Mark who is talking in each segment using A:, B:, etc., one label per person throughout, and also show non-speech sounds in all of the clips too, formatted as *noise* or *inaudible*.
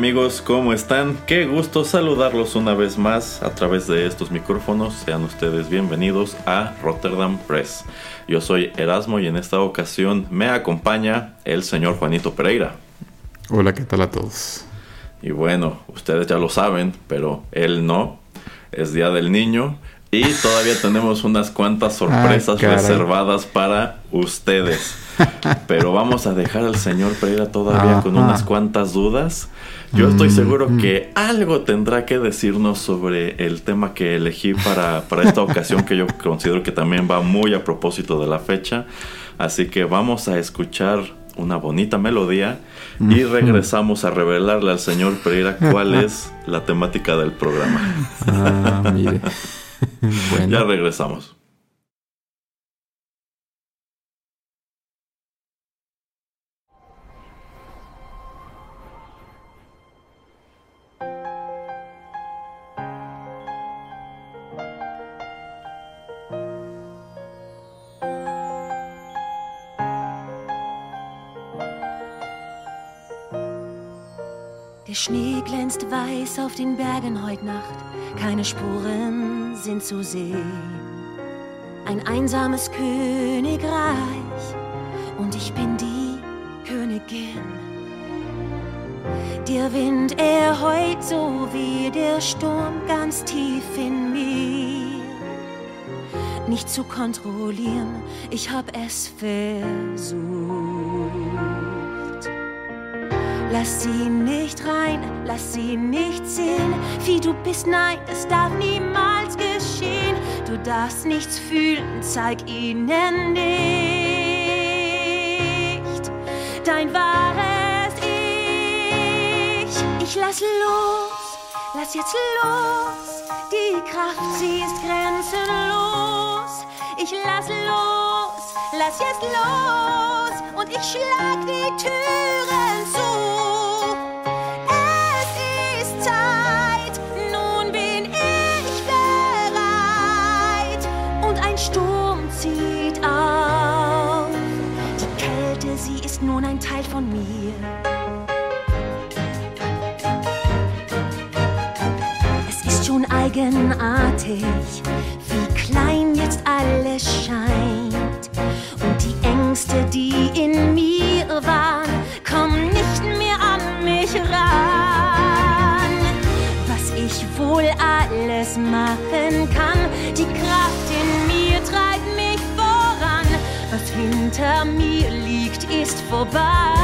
A: Amigos, ¿cómo están? Qué gusto saludarlos una vez más a través de estos micrófonos. Sean ustedes bienvenidos a Rotterdam Press. Yo soy Erasmo y en esta ocasión me acompaña el señor Juanito Pereira.
B: Hola, ¿qué tal a todos?
A: Y bueno, ustedes ya lo saben, pero él no. Es Día del Niño y todavía tenemos unas cuantas sorpresas
B: Ah,
A: reservadas para ustedes. Pero vamos a dejar al señor Pereira todavía con
B: Ajá.
A: unas cuantas dudas. Yo estoy
B: Mm,
A: seguro
B: mm.
A: que algo tendrá que decirnos sobre el tema que elegí para, para esta ocasión, que yo considero que también va muy a propósito de la fecha. Así que vamos a escuchar una bonita melodía y regresamos a revelarle al señor Pereira cuál es la temática del programa.
B: Ah, mire. *laughs*
A: Ya
B: bueno,
A: regresamos.
C: Der Schnee glänzt weiß auf den Bergen heut Nacht, keine Spuren sind zu sehen. Ein einsames Königreich und ich bin die Königin. Der Wind, er heut so wie der Sturm ganz tief in mir. Nicht zu kontrollieren, ich hab es versucht. Lass sie nicht rein, lass sie nicht sehen, wie du bist, nein, das darf niemals geschehen. Du darfst nichts fühlen, zeig ihnen nicht dein wahres Ich. Ich lass los, lass jetzt los, die Kraft, sie ist grenzenlos. Ich lass los, lass jetzt los und ich schlag die Türen zu. Von mir. Es ist schon eigenartig, wie klein jetzt alles scheint. Und die Ängste, die in mir waren, kommen nicht mehr an mich ran. Was ich wohl alles machen kann, die Kraft in mir treibt mich voran. Was hinter mir liegt, ist vorbei.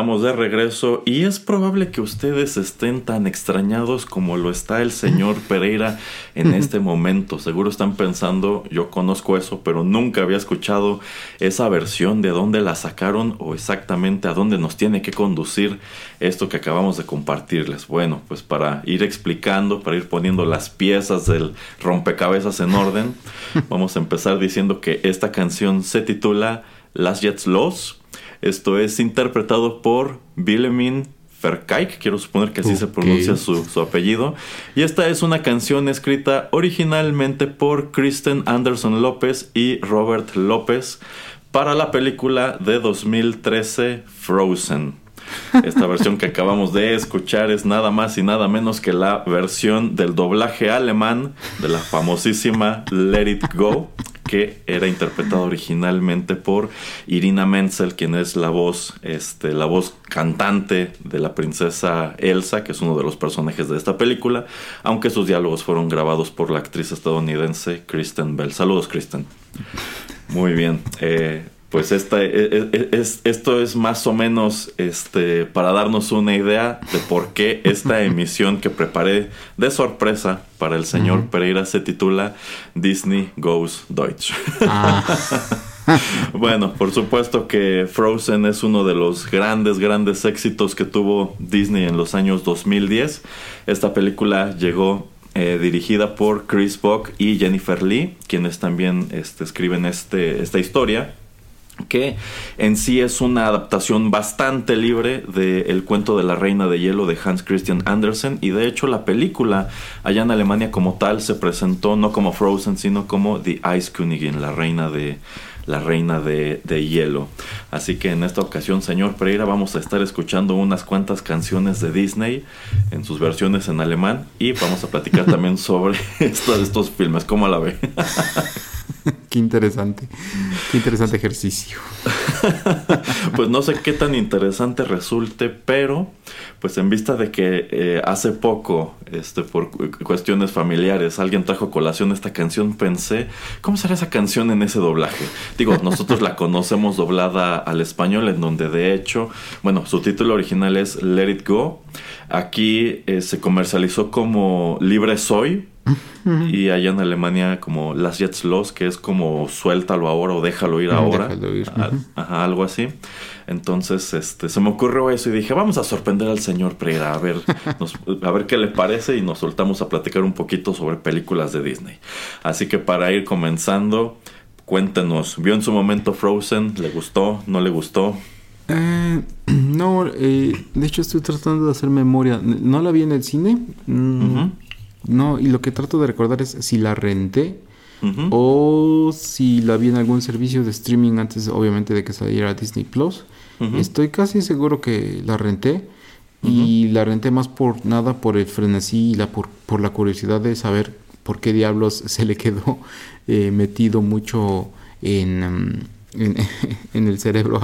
A: Estamos de regreso y es probable que ustedes estén tan extrañados como lo está el señor *laughs* Pereira en *laughs* este momento. Seguro están pensando, yo conozco eso, pero nunca había escuchado esa versión de dónde la sacaron o exactamente a dónde nos tiene que conducir esto que acabamos de compartirles. Bueno, pues para ir explicando, para ir poniendo las piezas del rompecabezas en orden, *laughs* vamos a empezar diciendo que esta canción se titula Las Jets Lost esto es interpretado por Bilemin Verkijk, quiero suponer que así se pronuncia su, su, apellido. Y esta es una canción escrita originalmente por Kristen Anderson López y Robert López para la película de 2013 Frozen. Esta versión que acabamos de escuchar es nada más y nada menos que la versión del doblaje alemán de la famosísima Let It Go, que era interpretado originalmente por Irina Menzel, quien es la voz, este, la voz cantante de la princesa Elsa, que es uno de los personajes de esta película, aunque sus diálogos fueron grabados por la actriz estadounidense Kristen Bell. Saludos, Kristen. Muy bien. Eh, pues esta, e, e, e, es, esto es más o menos este, para darnos una idea de por qué esta *laughs* emisión que preparé de sorpresa para el señor Pereira se titula Disney Goes Deutsch. Ah. *laughs* bueno, por supuesto que Frozen es uno de los grandes, grandes éxitos que tuvo Disney en los años 2010. Esta película llegó eh, dirigida por Chris Buck y Jennifer Lee, quienes también este, escriben este, esta historia que en sí es una adaptación bastante libre del cuento de la Reina de Hielo de Hans Christian Andersen y de hecho la película allá en Alemania como tal se presentó no como Frozen sino como The Ice Königin, la reina de la reina de, de, hielo. Así que en esta ocasión, señor Pereira, vamos a estar escuchando unas cuantas canciones de Disney en sus versiones en alemán y vamos a platicar también *laughs* sobre *laughs* estos, estos filmes. ¿Cómo la ve? *laughs* *laughs*
B: qué interesante. Qué interesante ejercicio. *laughs*
A: pues no sé qué tan interesante resulte, pero pues en vista de que eh, hace poco, este, por cuestiones familiares, alguien trajo colación esta canción, pensé, ¿cómo será esa canción en ese doblaje? Digo, nosotros la conocemos doblada al español, en donde de hecho, bueno, su título original es Let It Go. Aquí eh, se comercializó como Libre Soy, y allá en Alemania como Las Jets Los, que es como suéltalo ahora o déjalo ir ahora. Ajá, algo así. Entonces, este, se me ocurrió eso y dije, vamos a sorprender al señor Pereira, a ver, *laughs* a ver qué le parece y nos soltamos a platicar un poquito sobre películas de Disney. Así que para ir comenzando, cuéntenos, ¿vio en su momento Frozen? ¿Le gustó? ¿No le gustó?
B: Eh, *clears throat* no, eh, de hecho estoy tratando de hacer memoria. No la vi en el cine. Mm, no, y lo que trato de recordar es si la renté o si la vi en algún servicio de streaming antes, obviamente, de que saliera Disney Plus. Estoy casi seguro que la renté. Y la renté más por nada por el frenesí y la, por, por la curiosidad de saber por qué diablos *laughs* se le quedó eh, metido mucho en, *laughs* en, el cerebro,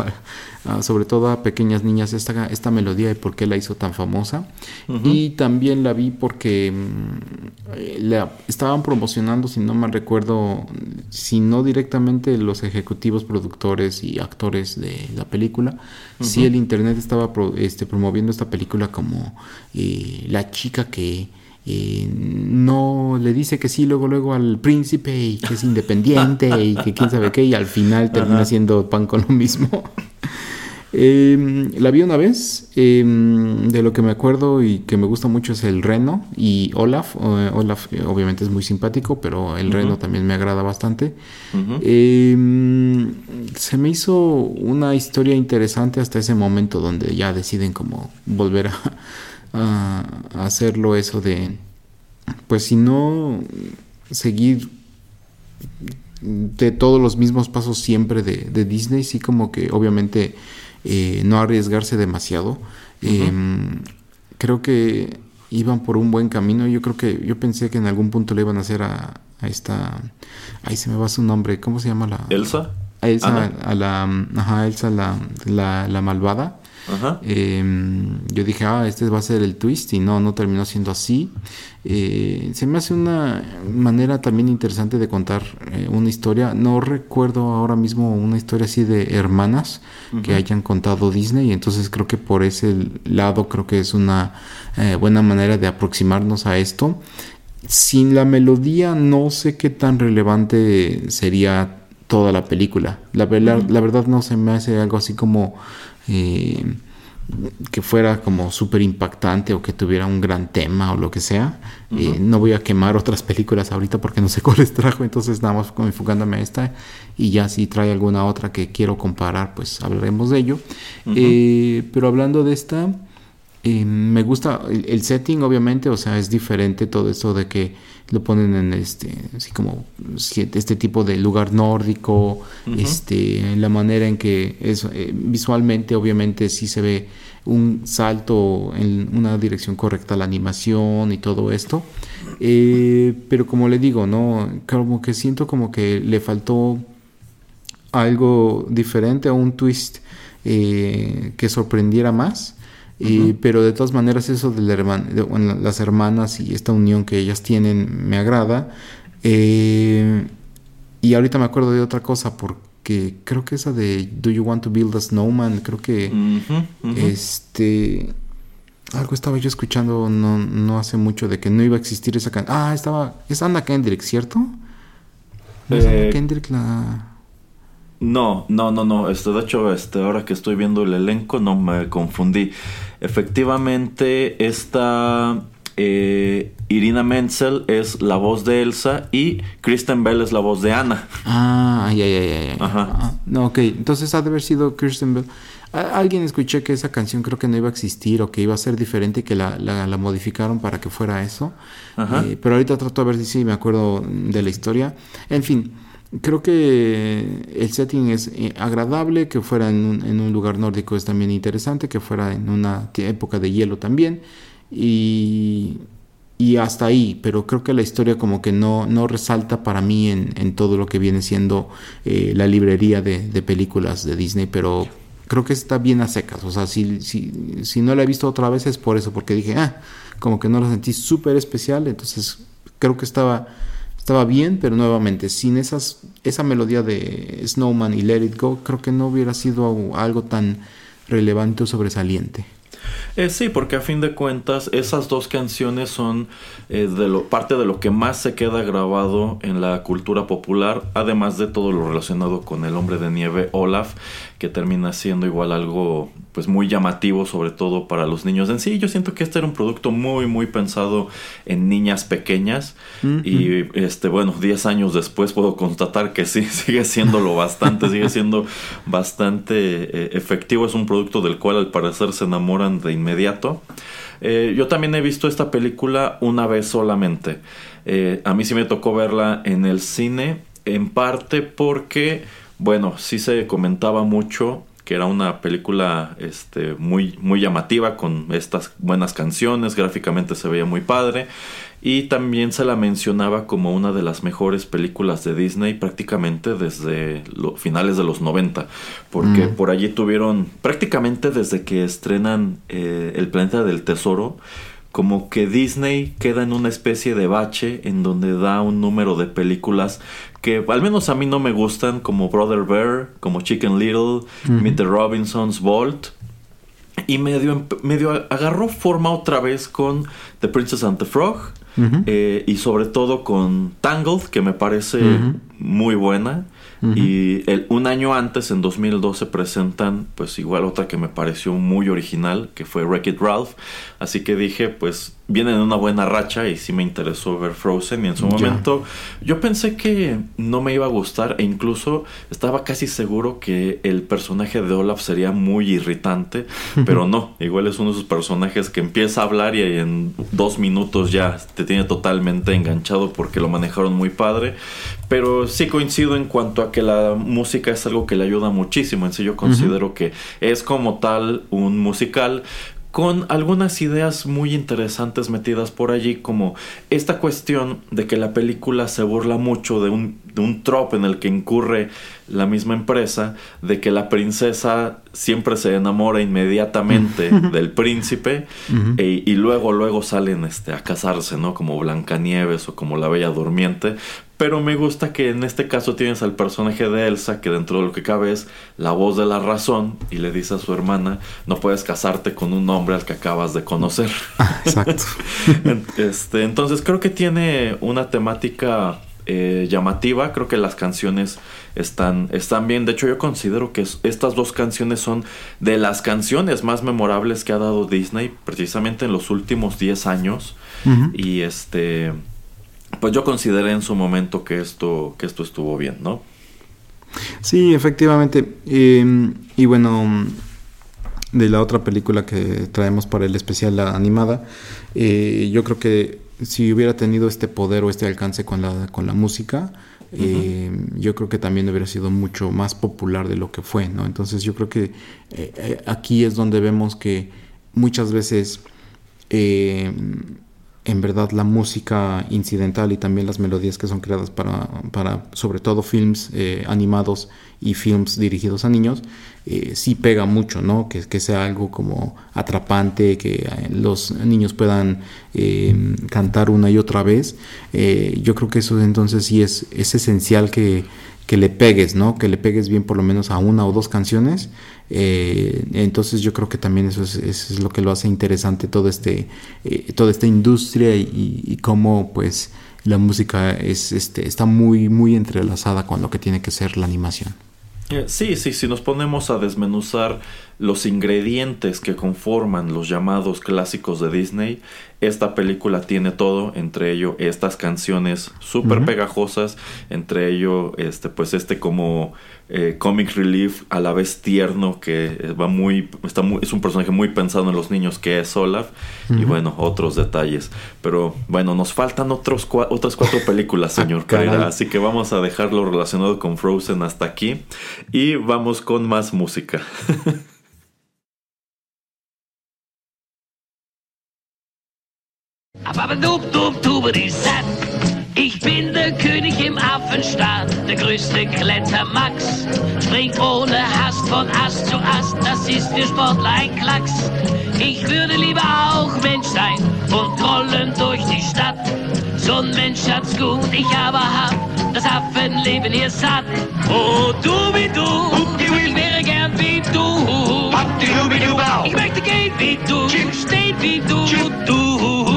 B: sobre todo a pequeñas niñas, esta, esta melodía y por qué la hizo tan famosa. Y también la vi porque mm, la estaban promocionando, si no mal recuerdo, si no directamente los ejecutivos, productores y actores de la película, si el internet estaba este, promoviendo esta película como eh, la chica que y no le dice que sí luego luego al príncipe y que es independiente y que quién sabe qué y al final termina siendo pan con lo mismo. *laughs* Em, la vi una vez, em, de lo que me acuerdo y que me gusta mucho es el Reno y Olaf. Olaf eh, obviamente es muy simpático, pero el Reno también me agrada bastante. Em, se me hizo una historia interesante hasta ese momento donde ya deciden como volver a a, hacerlo eso de, pues si no seguir de todos los mismos pasos siempre de, Disney, sí como que obviamente eh, no arriesgarse demasiado. Em, creo que iban por un buen camino. Yo creo que yo pensé que en algún punto le iban a hacer a, esta, ahí se me va su nombre, ¿cómo se llama la?
A: Elsa.
B: A Elsa, a la, ajá, Elsa la, la, la malvada Em, yo dije, ah, este va a ser el twist y no, no terminó siendo así. Eh, se me hace una manera también interesante de contar eh, una historia. No recuerdo ahora mismo una historia así de hermanas que hayan contado Disney, entonces creo que por ese lado creo que es una eh, buena manera de aproximarnos a esto. Sin la melodía no sé qué tan relevante sería toda la película. La, la verdad no se me hace algo así como que fuera como súper impactante o que tuviera un gran tema o lo que sea. Eh, no voy a quemar otras películas ahorita porque no sé *laughs* cuáles trajo, entonces nada más enfocándome a esta y ya si trae alguna otra que quiero comparar, pues hablaremos de ello. Eh, pero hablando de esta, eh, me gusta el, setting, obviamente, o sea, es diferente todo eso de que lo ponen en este, así como este tipo de lugar nórdico, este, la manera en que es eh, visualmente, obviamente, sí se ve un salto en una dirección correcta la animación y todo esto. Eh, pero como le digo, no, como que siento como que le faltó algo diferente, un twist que sorprendiera más pero de todas maneras eso de, las hermanas y esta unión que ellas tienen me agrada. Eh, y ahorita me acuerdo de otra cosa porque creo que esa de Do You Want to Build a Snowman, creo que este algo estaba yo escuchando no, no hace mucho de que no iba a existir esa canción. Ah, estaba es Anna Kendrick, ¿cierto?
A: ¿No es Anna eh, Kendrick la no, no, no, no. Este, de hecho, este, ahora que estoy viendo el elenco, no me confundí. Efectivamente, esta eh, Irina Menzel es la voz de Elsa y Kristen Bell es la voz de Anna.
B: Ah, ya, ya, ya. ya. Ajá. Ah, no, ok. Entonces ha de haber sido Kristen Bell. alguien escuché que esa canción creo que no iba a existir o que iba a ser diferente y que la, la, modificaron para que fuera eso. Ajá. Eh, pero ahorita trato de ver si sí me acuerdo de la historia. En fin creo que el setting es eh, agradable, que fuera en un, en un, lugar nórdico es también interesante, que fuera en una época de hielo también. Y, y hasta ahí, pero creo que la historia como que no, no resalta para mí en, todo lo que viene siendo eh, la librería de, de, películas de Disney, pero creo que está bien a secas. O sea, si, si, si no la he visto otra vez es por eso, porque dije, ah, como que no la sentí súper especial, entonces creo que estaba estaba bien, pero nuevamente, sin esas, esa melodía de Snowman y Let It Go, creo que no hubiera sido algo tan relevante o sobresaliente.
A: Eh, sí, porque a fin de cuentas esas dos canciones son eh, de lo, parte de lo que más se queda grabado en la cultura popular, además de todo lo relacionado con el hombre de nieve Olaf, que termina siendo igual algo pues muy llamativo sobre todo para los niños en sí. Yo siento que este era un producto muy muy pensado en niñas pequeñas y este bueno, 10 años después puedo constatar que sí, *laughs* sigue siendo lo bastante, sigue siendo bastante eh, efectivo. Es un producto del cual al parecer se enamoran de inmediato. Eh, yo también he visto esta película una vez solamente. Eh, a mí sí me tocó verla en el cine, en parte porque bueno, sí se comentaba mucho que era una película este, muy, muy llamativa con estas buenas canciones, gráficamente se veía muy padre y también se la mencionaba como una de las mejores películas de Disney prácticamente desde los finales de los 90, porque mm. por allí tuvieron prácticamente desde que estrenan eh, El planeta del tesoro, como que Disney queda en una especie de bache en donde da un número de películas que al menos a mí no me gustan, como Brother Bear, como Chicken Little, Meet the Robinsons, Vault. Y medio, medio agarró forma otra vez con The Princess and the Frog. Eh, y sobre todo con Tangled, que me parece muy buena. Y el, un año antes, en 2012, presentan pues igual otra que me pareció muy original, que fue Wreck-It Ralph. Así que dije, pues viene en una buena racha y sí me interesó ver Frozen. Y en su momento yo pensé que no me iba a gustar e incluso estaba casi seguro que el personaje de Olaf sería muy irritante, pero no, igual es uno de esos personajes que empieza a hablar y en dos minutos ya te tiene totalmente enganchado porque lo manejaron muy padre. Pero sí coincido en cuanto a que la música es algo que le ayuda muchísimo. En sí yo considero que es como tal un musical con algunas ideas muy interesantes metidas por allí, como esta cuestión de que la película se burla mucho de un un trope en el que incurre la misma empresa de que la princesa siempre se enamora inmediatamente *laughs* del príncipe e, y luego luego salen este a casarse, ¿no? Como Blancanieves o como la Bella Durmiente, pero me gusta que en este caso tienes al personaje de Elsa que dentro de lo que cabe es la voz de la razón y le dice a su hermana, no puedes casarte con un hombre al que acabas de conocer. *laughs*
B: Exacto. *laughs*
A: este, entonces creo que tiene una temática eh, llamativa. Creo que las canciones están, están bien. De hecho, yo considero que estas dos canciones son de las canciones más memorables que ha dado Disney, precisamente en los últimos 10 años. Y este. Pues yo consideré en su momento que esto, que esto estuvo bien, ¿no?
B: Sí, efectivamente. Y bueno, de la otra película que traemos para el especial, la animada, eh, yo creo que si hubiera tenido este poder o este alcance con la, con la música, eh, yo creo que también hubiera sido mucho más popular de lo que fue, ¿no? Entonces yo creo que eh, aquí es donde vemos que muchas veces en verdad la música incidental y también las melodías que son creadas para, para sobre todo films animados y films dirigidos a niños, eh, sí pega mucho, ¿no? Que, que, sea algo como atrapante, que eh, los niños puedan eh, cantar una y otra vez. yo creo que eso entonces sí es, es esencial que, que, le pegues, ¿no? Que le pegues bien por lo menos a una o dos canciones. entonces yo creo que también eso es, lo que lo hace interesante todo este, toda esta industria y, y cómo pues la música es, este, está muy, muy entrelazada con lo que tiene que ser la animación.
A: Eh, sí, sí, si nos ponemos a desmenuzar los ingredientes que conforman los llamados clásicos de Disney, esta película tiene todo, entre ello estas canciones súper pegajosas, entre ello este pues este como eh, comic relief a la vez tierno que va muy está muy es un personaje muy pensado en los niños que es Olaf y bueno otros detalles. Pero bueno nos faltan otros otras cuatro películas *laughs* señor ah, así que vamos a dejarlo relacionado con Frozen hasta aquí y vamos con más música *laughs*
D: Ich bin der König im Affenstaat, der größte Klettermax. Spring ohne Hast von Ast zu Ast, das ist für Sportler ein Klacks. Ich würde lieber auch Mensch sein und trollen durch die Stadt. So ein Mensch hat's gut, ich aber hab das Affenleben hier satt. Oh, du wie du, ich wäre gern wie du. Ich möchte gehen wie du, stehen wie du. Du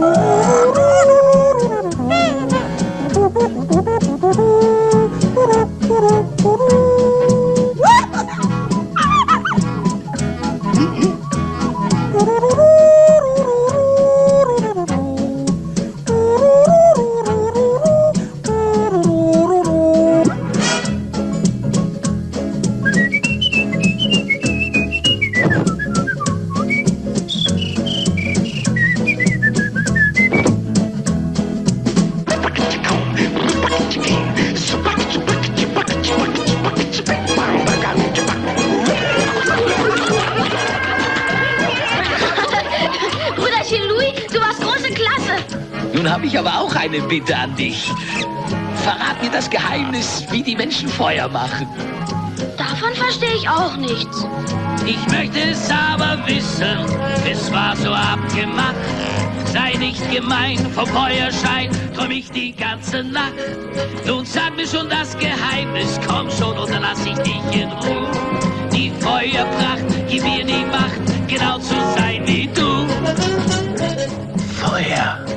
D: Thank you. Eine Bitte an dich. Verrat mir das Geheimnis, wie die Menschen Feuer machen.
E: Davon verstehe ich auch nichts.
D: Ich möchte es aber wissen, es war so abgemacht. Sei nicht gemein, vom Feuerschein träum ich die ganze Nacht. Nun sag mir schon das Geheimnis, komm schon dann lass ich dich in Ruhe. Die Feuerpracht gibt mir die Macht, genau zu sein wie du.
F: Feuer.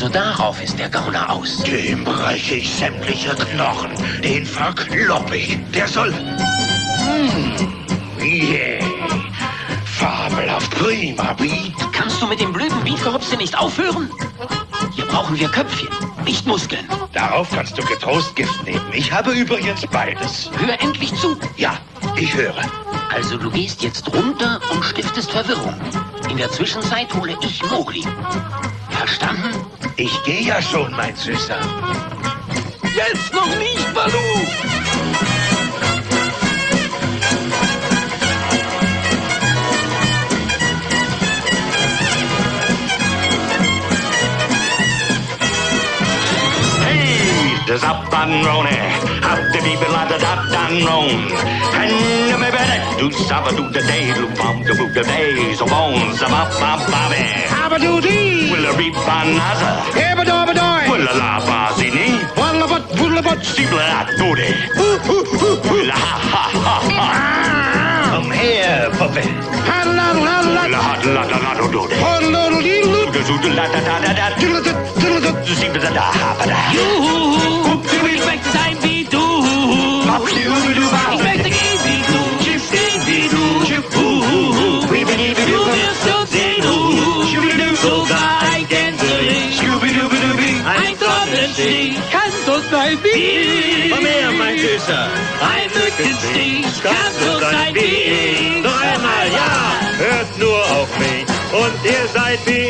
F: Also darauf ist der Gauner aus.
G: Dem breche ich sämtliche Knochen. Den verklopp ich. Der soll... Hm, yeah. Fabelhaft prima Beat.
F: Kannst du mit dem blöden Beatgerupse nicht aufhören? Hier brauchen wir Köpfchen, nicht Muskeln.
G: Darauf kannst du getrost Gift nehmen. Ich habe übrigens beides.
F: Hör endlich zu.
G: Ja, ich höre.
F: Also du gehst jetzt runter und stiftest Verwirrung. In der Zwischenzeit hole ich Mogli. Verstanden?
G: Ich gehe ja schon, mein Süßer.
D: Jetzt noch nicht, Balu!
G: Hey, das Abbanrone! The beep la da da da roan. And me better do saba do the day, do bum do the day, so bones of up up bobby. Abba do dee. Will a reap banaza. Ebba do ba doy. Will a la bazini. Walla but pulla but sibla doody. Will a ha ha ha ha. Come here, puppy. Hot la la la la. Hot la la la do do. Hot la la la. Do do la da da da da. Diddle da diddle da. Zibla da da ha ba da.
D: Juhu, du möchtest sein wie du. Ich wie ich.
G: Komm her, mein Süßer.
D: Ein Mückenstich, kann so sein wie ich.
G: Noch einmal, ja. Hört nur auf mich und ihr seid wie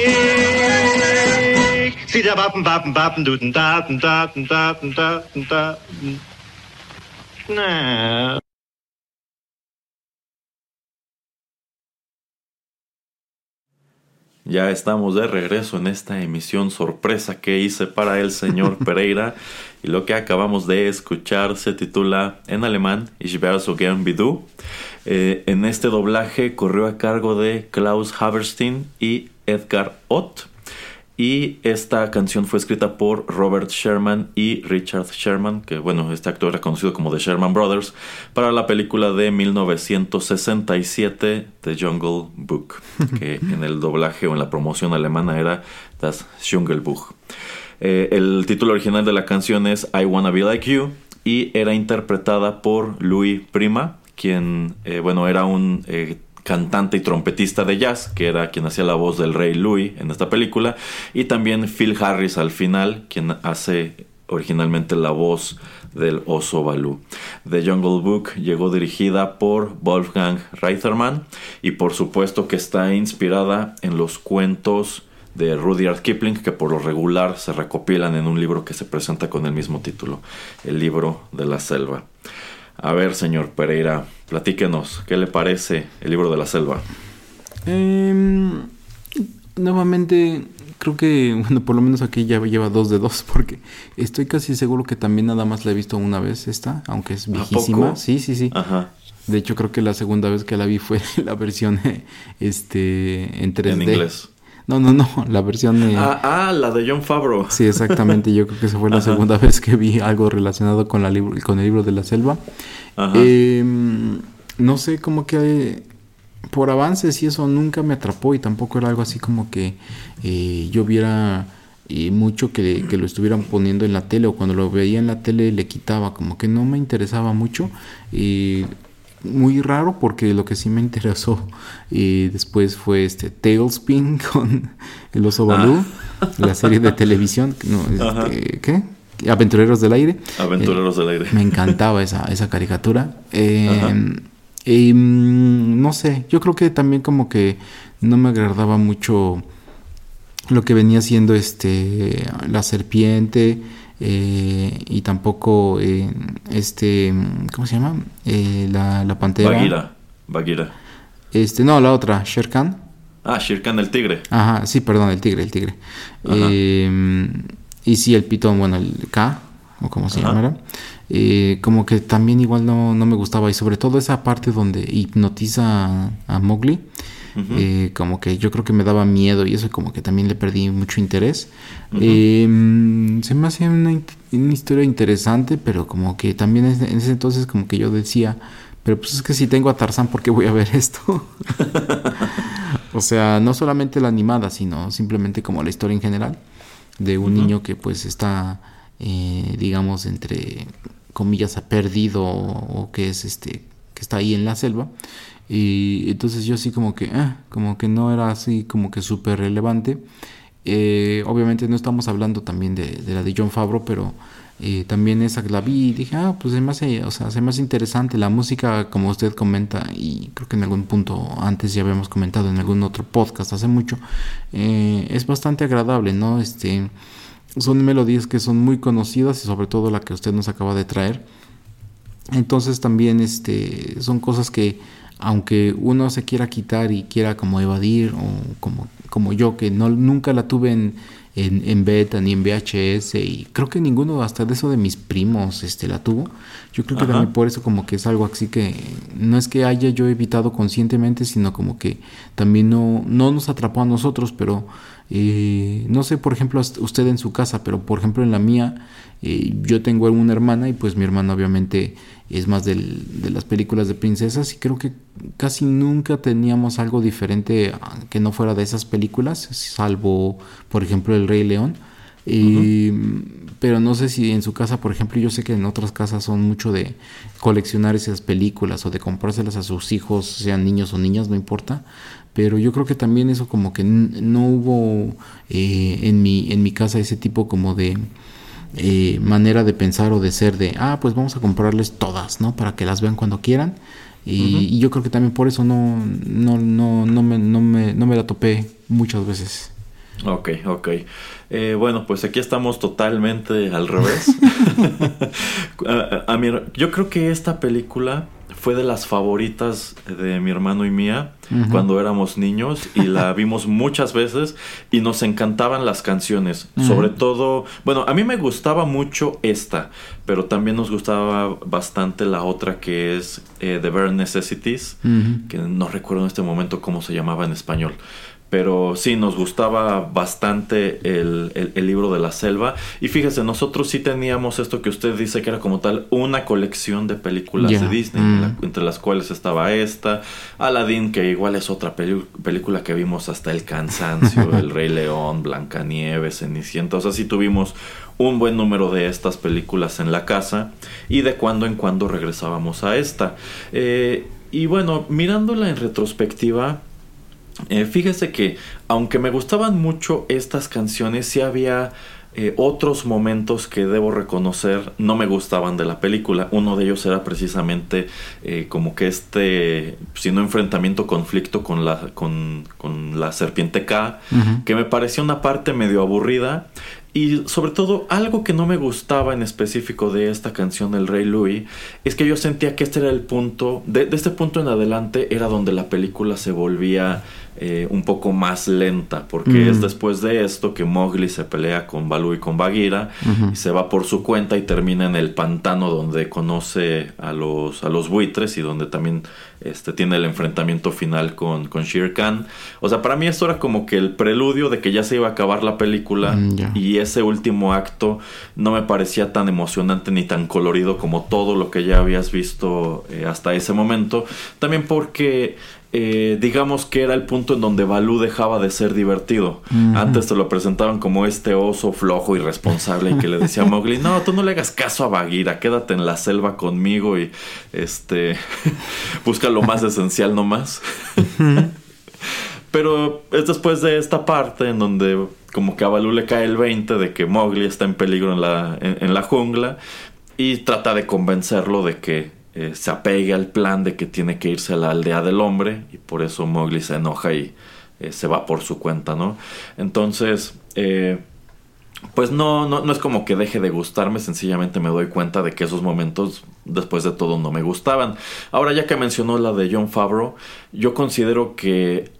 G: ich. Sieht der Wappen, Wappen, Wappen, Duden, Daten, Daten, Daten, Daten, Daten. Na.
A: Ya estamos de regreso en esta emisión sorpresa que hice para el señor *laughs* Pereira y lo que acabamos de escuchar se titula en alemán Ich werde so gern wie du. Eh, en este doblaje corrió a cargo de Klaus Haberstein y Edgar Ott y esta canción fue escrita por Robert Sherman y Richard Sherman, que bueno, este actor era conocido como The Sherman Brothers, para la película de 1967 The Jungle Book, *laughs* que en el doblaje o en la promoción alemana era Das Dschungelbuch. Eh, el título original de la canción es I Wanna Be Like You y era interpretada por Louis Prima, quien, eh, bueno, era un eh, cantante y trompetista de jazz, que era quien hacía la voz del rey Louis en esta película, y también Phil Harris al final, quien hace originalmente la voz del oso Baloo. The Jungle Book llegó dirigida por Wolfgang Reitherman y por supuesto que está inspirada en los cuentos de Rudyard Kipling que por lo regular se recopilan en un libro que se presenta con el mismo título, El libro de la selva. A ver, señor Pereira, platíquenos, ¿qué le parece el libro de la selva?
B: Em, nuevamente, creo que, bueno, por lo menos aquí ya lleva dos de dos, porque estoy casi seguro que también nada más la he visto una vez esta, aunque es viejísima.
A: poco?
B: Sí, sí, sí.
A: Ajá,
B: De hecho, creo que la segunda vez que la vi fue *laughs* la versión este, en 3D.
A: en inglés.
B: No, no, no, *laughs* la versión... eh,
A: Ah, ah, la de John Favreau.
B: Sí, exactamente. Yo creo que esa fue la
A: Ajá.
B: segunda vez que vi algo relacionado con, la libro- con el libro de la selva.
A: Ajá.
B: Eh, no sé, como que por avances y eso nunca me atrapó y tampoco era algo así como que eh, yo viera eh, mucho que, que lo estuvieran poniendo en la tele o cuando lo veía en la tele le quitaba, como que no me interesaba mucho. eh, muy raro porque lo que sí me interesó eh, después fue este Tailspin *laughs* con el oso Baloo, la serie de televisión, no, *laughs* este, ¿qué? Aventureros del aire.
A: Aventureros del aire.
B: Me encantaba esa, esa caricatura. Eh, y, mm, no sé, yo creo que también como que no me agradaba mucho lo que venía siendo este la serpiente eh, y tampoco eh, este ¿cómo se llama? Eh, la, la pantera.
A: Bagheera. Bagheera.
B: Este, no, la otra, Shere Khan.
A: Ah, Shirkan el tigre.
B: Ajá, sí, perdón, el tigre, el tigre. Eh, y sí, el pitón, bueno, el K, o como se
A: Ajá.
B: llamara. eh, como que también igual no, no me gustaba. Y sobre todo esa parte donde hipnotiza a, a Eh, como que yo creo que me daba miedo y eso como que también le perdí mucho interés. Eh, mm, se me hace una, historia interesante, pero como que también en ese entonces como que yo decía, pero pues es que si tengo a Tarzán, ¿por qué voy a ver esto? *laughs* *laughs* o sea, no solamente la animada, sino simplemente como la historia en general de un niño que pues está, eh, digamos, entre comillas, ha perdido o, o que es este, que está ahí en la selva. Y entonces yo así como que, ah, como que no era así como que súper relevante. Eh, obviamente no estamos hablando también de, de la de John Favreau, pero eh, también esa la vi y dije, ah, pues se me hace, o sea, se me interesante. La música, como usted comenta, y creo que en algún punto antes ya habíamos comentado en algún otro podcast hace mucho, eh, es bastante agradable, ¿no? Este, son melodías que son muy conocidas y sobre todo la que usted nos acaba de traer. Entonces también este, son cosas que aunque uno se quiera quitar y quiera como evadir o como, como yo que no, nunca la tuve en, en, en beta ni en VHS y creo que ninguno hasta de eso de mis primos este la tuvo. Yo creo que
A: Ajá.
B: también por eso como que es algo así que no es que haya yo evitado conscientemente, sino como que también no, no nos atrapó a nosotros, pero eh, no sé, por ejemplo, usted en su casa, pero por ejemplo en la mía, eh, yo tengo una hermana y pues mi hermana obviamente es más del- de las películas de princesas y creo que casi nunca teníamos algo diferente ah, que no fuera de esas películas, salvo por ejemplo El Rey León. Y, Pero no sé si en su casa, por ejemplo, yo sé que en otras casas son mucho de coleccionar esas películas o de comprárselas a sus hijos, sean niños o niñas, no importa. Pero yo creo que también eso como que no hubo eh, en, mi, en mi casa ese tipo como de eh, manera de pensar o de ser de, ah, pues vamos a comprarles todas, ¿no? Para que las vean cuando quieran. Y, y yo creo que también por eso no, no, no, no, me, no, me, no me la topé muchas veces.
A: Ok, ok. Eh, bueno, pues aquí estamos totalmente al revés. *laughs* *laughs* a, a mi- yo creo que esta película fue de las favoritas de mi hermano y mía cuando éramos niños y la *laughs* vimos muchas veces y nos encantaban las canciones. Sobre todo, bueno, a mí me gustaba mucho esta, pero también nos gustaba bastante la otra que es eh, The Bare Necessities, que no recuerdo en este momento cómo se llamaba en español. Pero sí, nos gustaba bastante el, el- el libro de la selva. Y fíjese, nosotros sí teníamos esto que usted dice que era como tal una colección de películas de Disney,
B: mm.
A: la- entre las cuales estaba esta, Aladdin, que igual es otra película que vimos hasta el cansancio, *laughs* El Rey León, Blancanieves, Cenicienta. O sea, sí tuvimos un buen número de estas películas en la casa y de cuando en cuando regresábamos a esta. Eh, y bueno, mirándola en retrospectiva, eh, fíjese que aunque me gustaban mucho estas canciones, sí había eh, otros momentos que debo reconocer no me gustaban de la película. Uno de ellos era precisamente eh, como que este, si no enfrentamiento, conflicto con la, con, con la serpiente K, que me parecía una parte medio aburrida. Y sobre todo, algo que no me gustaba en específico de esta canción El Rey Louis es que yo sentía que este era el punto, de, de este punto en adelante era donde la película se volvía eh, un poco más lenta, porque
B: Mm.
A: es después de esto que Mowgli se pelea con Baloo y con Bagheera y se va por su cuenta y termina en el pantano donde conoce a los, a los buitres y donde también este, tiene el enfrentamiento final con, con Shere Khan. O sea, para mí esto era como que el preludio de que ya se iba a acabar la película
B: Mm,
A: y ese último acto no me parecía tan emocionante ni tan colorido como todo lo que ya habías visto eh, hasta ese momento. También porque... eh, digamos que era el punto en donde Balú dejaba de ser divertido. Antes te lo presentaban como este oso flojo, irresponsable y que le decía a *laughs* Mowgli, no, tú no le hagas caso a Bagheera, quédate en la selva conmigo y este *laughs* busca lo más esencial nomás. Pero es después de esta parte en donde como que a Balú le cae el 20 de que Mowgli está en peligro en la, en, en la jungla y trata de convencerlo de que eh, se apegue al plan de que tiene que irse a la aldea del hombre y por eso Mowgli se enoja y eh, se va por su cuenta, ¿no? Entonces, eh, pues no, no, no es como que deje de gustarme, sencillamente me doy cuenta de que esos momentos, después de todo, no me gustaban. Ahora, ya que mencionó la de John Favreau, yo considero que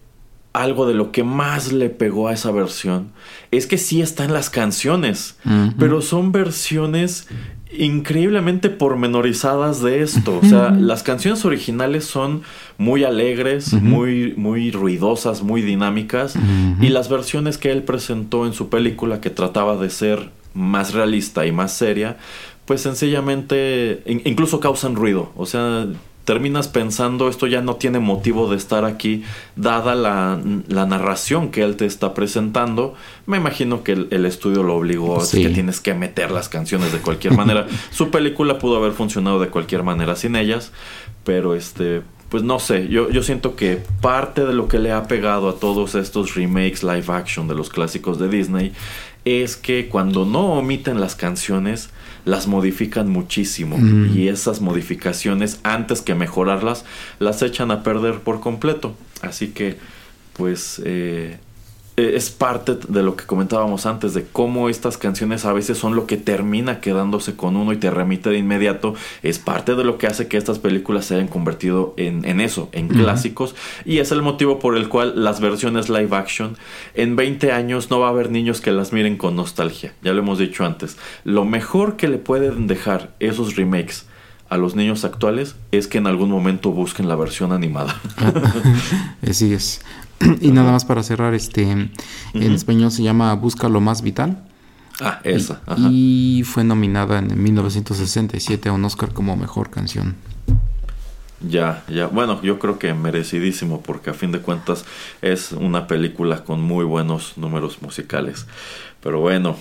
A: algo de lo que más le pegó a esa versión es que sí está en las canciones, pero son versiones increíblemente pormenorizadas de esto. O sea, las canciones originales son muy alegres, muy, muy ruidosas, muy dinámicas. Y las versiones que él presentó en su película, que trataba de ser más realista y más seria, pues sencillamente in- incluso causan ruido. O sea, terminas pensando esto ya no tiene motivo de estar aquí, dada la, la narración que él te está presentando. Me imagino que el, el estudio lo obligó, es
B: Sí.
A: que tienes que meter las canciones de cualquier manera. *laughs* Su película pudo haber funcionado de cualquier manera sin ellas, pero este, pues no sé, yo, yo siento que parte de lo que le ha pegado a todos estos remakes live action de los clásicos de Disney es que cuando no omiten las canciones, las modifican muchísimo.
B: Mm.
A: Y esas modificaciones, antes que mejorarlas, las echan a perder por completo. Así que, pues, eh, es parte de lo que comentábamos antes, de cómo estas canciones a veces son lo que termina quedándose con uno y te remite de inmediato. Es parte de lo que hace que estas películas se hayan convertido en, en eso, en clásicos. Y es el motivo por el cual las versiones live action, en 20 años no va a haber niños que las miren con nostalgia. Ya lo hemos dicho antes. Lo mejor que le pueden dejar esos remakes a los niños actuales es que en algún momento busquen la versión animada. *laughs*
B: Así es. *clears throat* y nada más para cerrar, este, en español se llama Busca lo más vital.
A: Ah, esa.
B: Y, fue nominada en 1967 a un Oscar como mejor canción.
A: Ya, ya. Bueno, yo creo que merecidísimo porque a fin de cuentas es una película con muy buenos números musicales. Pero bueno,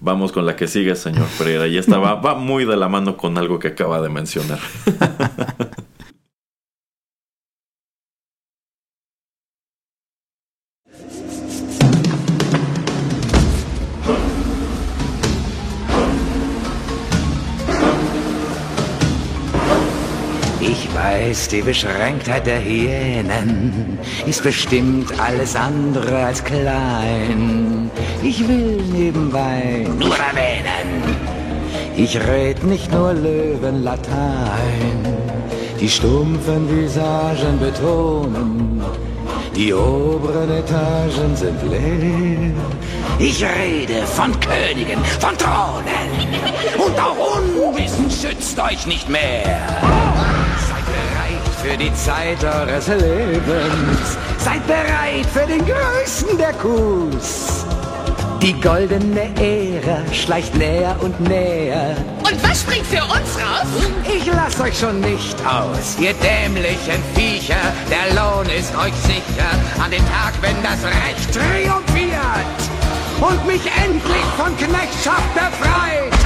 A: vamos con la que sigue, señor Pereira. Y esta va, *laughs* va muy de la mano con algo que acaba de mencionar. *laughs*
H: weiß, die Beschränktheit der Hyänen ist bestimmt alles andere als klein. Ich will nebenbei nur erwähnen, ich red nicht nur Löwenlatein. Die stumpfen Visagen betonen, die oberen Etagen sind leer. Ich rede von Königen, von Thronen. Und auch Unwissen schützt euch nicht mehr für die Zeit eures Lebens. Seid bereit für den größten der Coups. Die goldene Ära schleicht näher und näher.
I: Und was springt für uns raus?
H: Ich lass euch schon nicht aus, ihr dämlichen Viecher. Der Lohn ist euch sicher an dem Tag, wenn das Recht triumphiert und mich endlich von Knechtschaft befreit.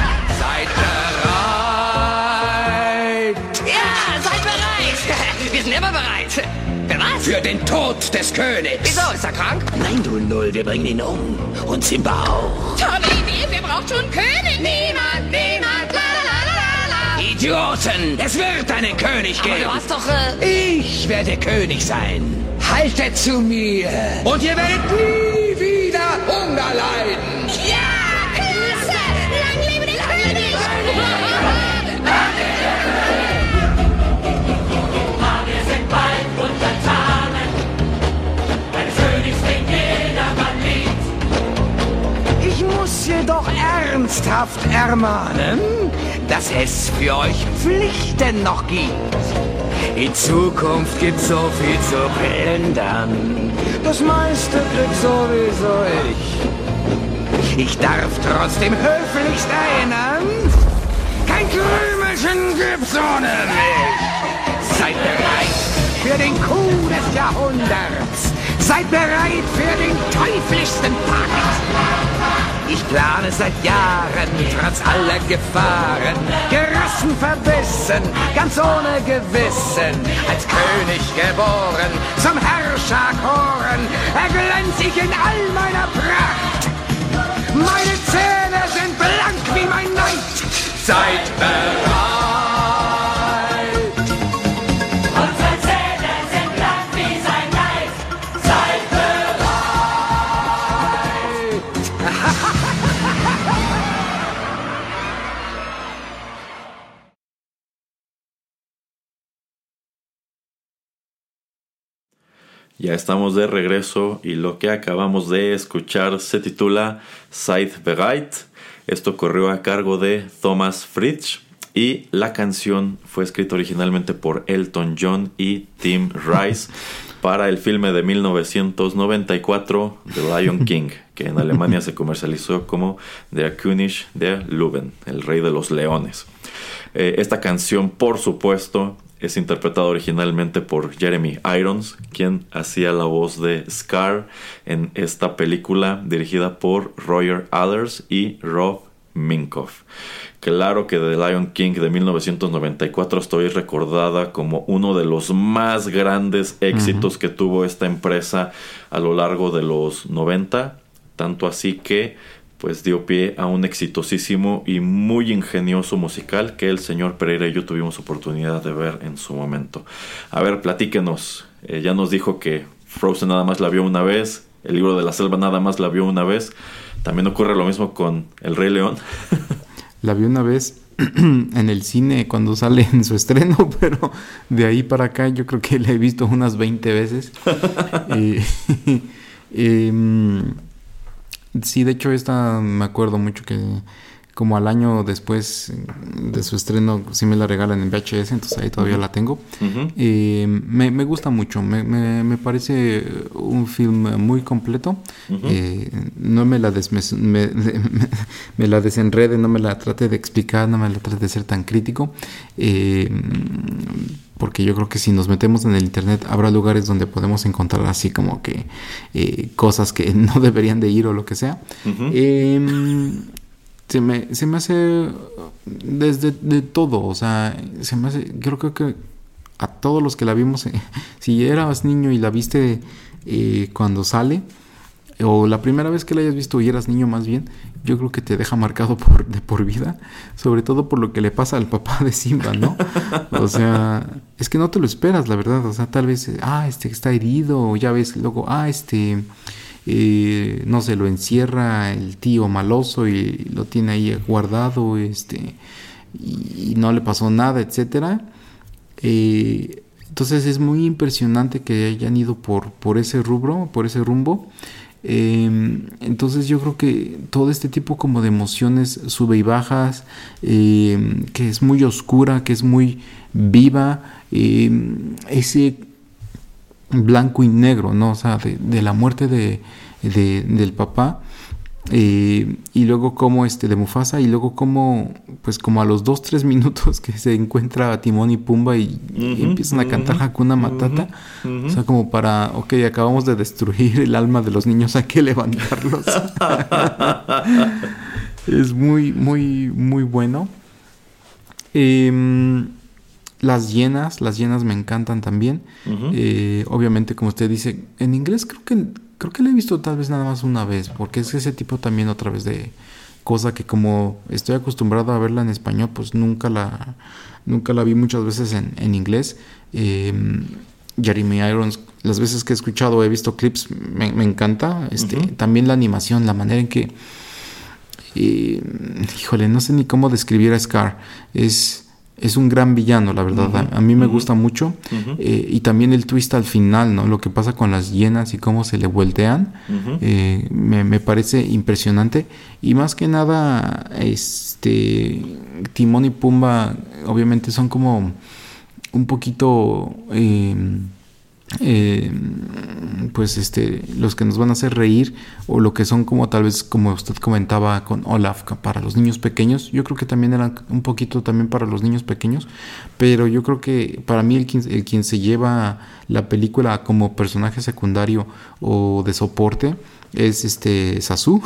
I: Immer bereit. Für was?
H: Für den Tod des Königs.
I: Wieso? Ist er krank?
H: Nein, du Null, wir bringen ihn um. Und Simba auch.
I: Tolle Idee, wer braucht schon König? Niemand, niemand, la la la la la.
H: Idioten, es wird einen König geben.
I: Aber du hast doch... Äh...
H: Ich werde König sein. Haltet zu mir. Und ihr werdet nie wieder Hunger leiden. Ernsthaft ermahnen, dass es für euch Pflichten noch gibt. In Zukunft gibt's so viel zu plündern. Das meiste Glück sowieso ich. Ich darf trotzdem höflichst erinnern, kein Krümelchen gibt's ohne mich. Seid bereit für den Coup des Jahrhunderts. Seid bereit für den teuflischsten Pakt. Ich plane seit Jahren, trotz aller Gefahren, gerissen, verbissen, ganz ohne Gewissen, als König geboren, zum Herrscher koren, erglänz ich in all meiner Pracht. Meine Zähne sind blank wie mein Neid. Seid bereit.
A: Ya estamos de regreso y lo que acabamos de escuchar se titula Seid bereit. Esto corrió a cargo de Thomas Fritsch y la canción fue escrita originalmente por Elton John y Tim Rice *laughs* para el filme de 1994 The Lion King, que en Alemania se comercializó como Der König der Löwen, el rey de los leones. Eh, esta canción, por supuesto, es interpretado originalmente por Jeremy Irons, quien hacía la voz de Scar en esta película dirigida por Roger Allers y Rob Minkoff. Claro que The Lion King de 1994 estoy recordada como uno de los más grandes éxitos que tuvo esta empresa a lo largo de los 90, tanto así que pues dio pie a un exitosísimo y muy ingenioso musical que el señor Pereira y yo tuvimos oportunidad de ver en su momento. A ver, platíquenos. Eh, ya nos dijo que Frozen nada más la vio una vez. el libro de la selva nada más la vio una vez. También ocurre lo mismo con El Rey León. *laughs*
B: La vi una vez *clears throat* en el cine cuando sale en su estreno, *laughs* pero de ahí para acá yo creo que la he visto unas 20 veces. *laughs* Eh, em, sí, de hecho esta me acuerdo mucho que como al año después de su estreno sí me la regalan en VHS, entonces ahí todavía la tengo. Eh, me, me, gusta mucho, me, me, me, parece un film muy completo. eh, no me la, me, *laughs* me, la desenrede, no me la trate de explicar, no me la trate de ser tan crítico. Eh, porque yo creo que si nos metemos en el internet habrá lugares donde podemos encontrar así como que eh, cosas que *laughs* no deberían de ir o lo que sea. eh, se me, se me hace desde de todo, o sea, se me hace, yo creo que a todos los que la vimos, eh, *laughs* si eras niño y la viste eh, cuando sale, o la primera vez que la hayas visto y eras niño más bien, yo creo que te deja marcado *laughs* por, de por vida, sobre todo por lo que le pasa al papá de Simba, ¿no? *laughs* O sea, es que no te lo esperas, la verdad, o sea, tal vez, ah, este está herido, o ya ves luego, ah, este... No se lo encierra el tío maloso y lo tiene ahí guardado este y, no le pasó nada etcétera. Eh, entonces es muy impresionante que hayan ido por, por ese rubro por ese rumbo. Eh, entonces yo creo que todo este tipo como de emociones sube y bajas que es muy oscura que es muy viva ese blanco y negro, ¿no? O sea, de, de la muerte de, de, del papá. Eh, y luego como este de Mufasa y luego como pues como a los dos tres minutos *laughs* que se encuentra a Timón y Pumba y, uh -huh, y empiezan a cantar Hakuna Matata uh -huh. o sea como para ok acabamos de destruir el alma de los niños hay que *laughs* levantarlos *laughs* es muy muy muy bueno eh, las llenas, las llenas me encantan también. Uh -huh. eh, obviamente, como usted dice, en inglés creo que creo que la he visto tal vez nada más una vez, porque es ese tipo también otra vez de cosa que como estoy acostumbrado a verla en español, pues nunca la nunca la vi muchas veces en, en inglés. Eh, Jeremy Irons, las veces que he escuchado, he visto clips, me, me encanta. Este, uh -huh. También la animación, la manera en que, eh, híjole, no sé ni cómo describir a Scar. Es es un gran villano, la verdad. Uh -huh, a, mí me uh -huh, gusta mucho. Uh -huh. eh, y también el twist al final, ¿no? Lo que pasa con las hienas y cómo se le voltean. Eh, me, me, parece impresionante. Y más que nada, este Timón y Pumba, obviamente, son como un poquito. Eh, eh, pues este los que nos van a hacer reír o lo que son como tal vez como usted comentaba con Olaf para los niños pequeños. Yo creo que también eran un poquito también para los niños pequeños pero yo creo que para mí el quien, el quien se lleva la película como personaje secundario o de soporte es este Sasu.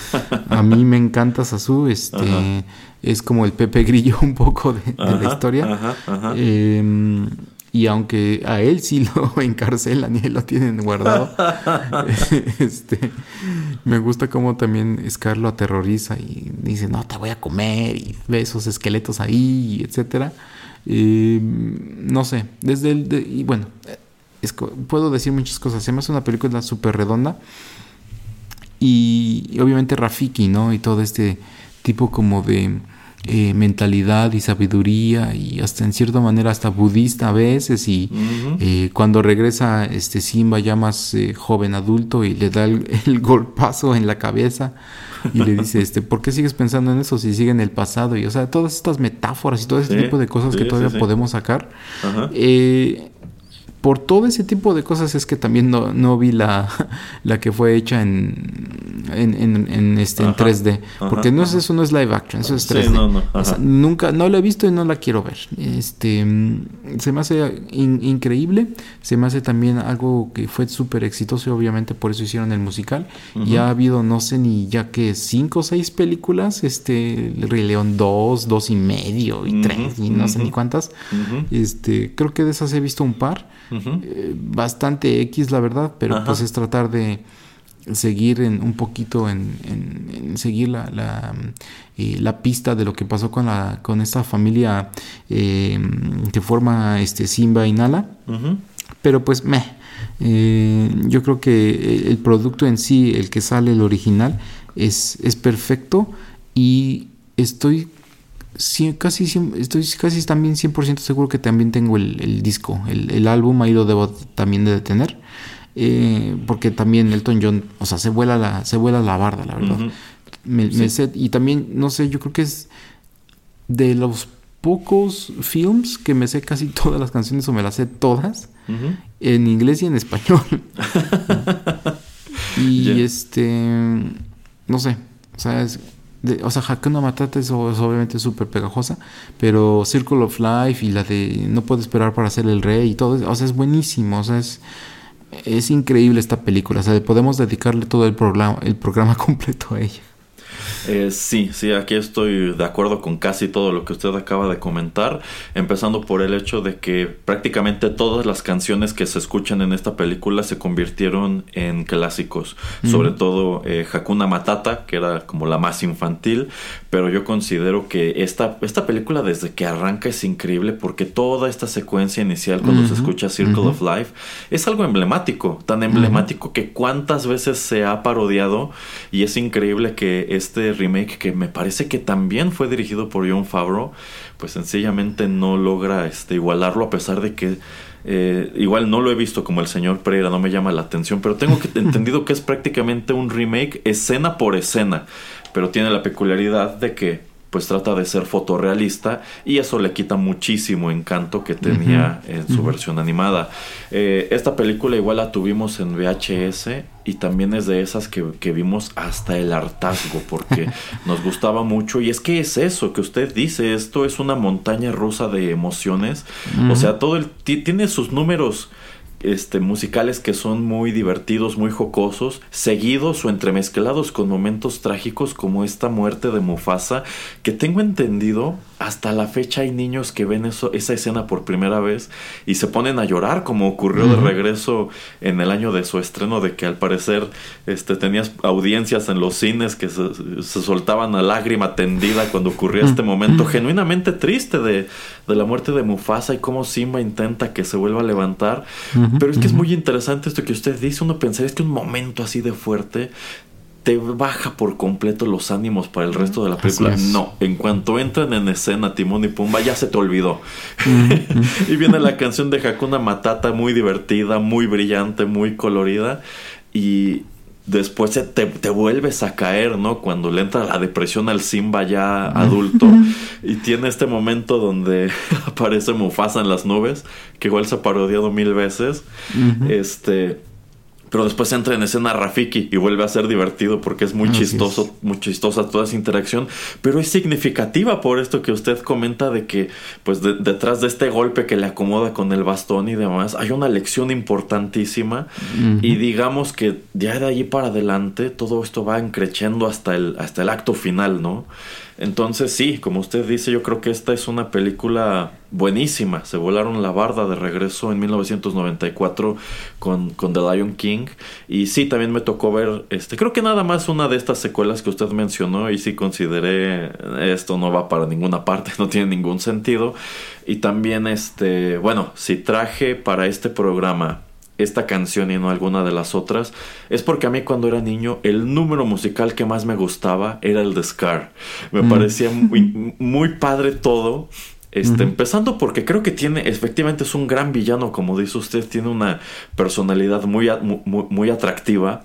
B: *laughs* A mí me encanta Sasu este ajá. es como el Pepe Grillo *laughs* un poco de, de la historia. ajá, eh, y aunque a él sí lo *laughs* encarcelan y él lo tienen guardado, *laughs* este, me gusta cómo también Scar lo aterroriza y dice, no, te voy a comer y ve esos esqueletos ahí, etcétera. Eh, no sé, desde el... De, y bueno, es, puedo decir muchas cosas. Se me hace una película súper redonda y, y obviamente Rafiki, ¿no? Y todo este tipo como de eh, mentalidad y sabiduría y hasta en cierta manera hasta budista a veces y uh -huh. eh, cuando regresa este Simba ya más eh, joven adulto y le da el, *laughs* el, golpazo en la cabeza y le dice *laughs* este ¿por qué sigues pensando en eso si sigue en el pasado? y o sea todas estas metáforas y todo ese sí, tipo de cosas sí, que todavía sí, podemos sacar eh, por todo ese tipo de cosas es que también no, no vi la, *laughs* la que fue hecha en, en, en, en este, ajá, en 3D. Porque ajá, no es, eso no es live action, eso es 3D. Sí, no, no, o sea, nunca, no la he visto y no la quiero ver. Este, se me hace in, increíble. Se me hace también algo que fue súper exitoso y obviamente por eso hicieron el musical. Uh -huh. Y ha habido, no sé ni ya que cinco o seis películas. Este, Rey León 2, dos y medio y uh -huh, tres y no uh -huh. sé ni cuántas. Este, creo que de esas he visto un par. Uh -huh. eh, bastante X, la verdad, pero Ajá. pues es tratar de seguir en un poquito en, en, en seguir la, la, eh, la, pista de lo que pasó con la con esta familia eh, que forma este Simba y Nala. Uh -huh. pero pues me. Eh, yo creo que el producto en sí, el que sale, el original, es, es perfecto y estoy casi, estoy casi también 100% seguro que también tengo el, disco, el, álbum, ahí lo debo también de tener. Eh, porque también Elton John, o sea, se vuela la, se vuela la barda, la verdad. y también, no sé, yo creo que es de los pocos films que me sé casi *laughs* todas las canciones o me las sé todas en inglés y en español. *laughs* y este, no sé, o sea, es, o sea, Hakuna Matata es, obviamente súper pegajosa, pero Circle of Life y la de No puedo esperar para ser el rey y todo, o sea, es buenísimo, o sea, es, es increíble esta película, o sea, podemos dedicarle todo el programa, el programa *laughs* completo a ella.
A: Eh, sí, sí, aquí estoy de acuerdo con casi todo lo que usted acaba de comentar, empezando por el hecho de que prácticamente todas las canciones que se escuchan en esta película se convirtieron en clásicos, sobre todo eh, Hakuna Matata, que era como la más infantil, pero yo considero que esta, esta película desde que arranca es increíble porque toda esta secuencia inicial cuando se escucha Circle of Life es algo emblemático, tan emblemático que cuántas veces se ha parodiado y es increíble que este remake que me parece que también fue dirigido por John Favreau, pues sencillamente no logra este, igualarlo a pesar de que eh, igual no lo he visto como el señor Pereira, no me llama la atención, pero tengo que, *laughs* entendido que es prácticamente un remake escena por escena, pero tiene la peculiaridad de que pues trata de ser fotorrealista y eso le quita muchísimo encanto que tenía en su versión animada. Eh, esta película igual la tuvimos en VHS y también es de esas que, vimos hasta el hartazgo porque *laughs* nos gustaba mucho. Y es que es eso que usted dice, esto es una montaña rusa de emociones, o sea, todo el tiene sus números este, musicales que son muy divertidos, muy jocosos, seguidos o entremezclados con momentos trágicos como esta muerte de Mufasa, que tengo entendido, hasta la fecha hay niños que ven eso, esa escena por primera vez y se ponen a llorar, como ocurrió de regreso en el año de su estreno, de que al parecer este, tenías audiencias en los cines que se, soltaban a lágrima tendida cuando ocurría este momento genuinamente triste de, de, la muerte de Mufasa y cómo Simba intenta que se vuelva a levantar. Pero es que es muy interesante esto que usted dice. Uno pensaría es que un momento así de fuerte te baja por completo los ánimos para el resto de la película. No, en cuanto entran en escena Timón y Pumba ya se te olvidó. *laughs* y viene la canción de Hakuna Matata muy divertida, muy brillante, muy colorida. Y después te, te, vuelves a caer, ¿no? Cuando le entra la depresión al Simba ya adulto *laughs* y tiene este momento donde *laughs* aparece Mufasa en las nubes, que igual se ha parodiado mil veces. Este pero después entra en escena Rafiki y vuelve a ser divertido porque es muy chistoso, muy chistosa toda esa interacción, pero es significativa por esto que usted comenta de que pues detrás de este golpe que le acomoda con el bastón y demás, hay una lección importantísima y digamos que ya de allí para adelante todo esto va encrechendo hasta el hasta el acto final, ¿no? Entonces sí, como usted dice, yo creo que esta es una película buenísima. Se volaron la barda de regreso en 1994 con, con The Lion King. Y sí, también me tocó ver, este, creo que nada más una de estas secuelas que usted mencionó y sí consideré esto no va para ninguna parte, *laughs* no tiene ningún sentido. Y también, este, bueno, si traje para este programa esta canción y no alguna de las otras, es porque a mí cuando era niño el número musical que más me gustaba era el de Scar. Me mm. parecía muy, *laughs* muy padre todo este, Empezando porque creo que tiene, efectivamente es un gran villano, como dice usted, tiene una personalidad muy, muy, atractiva.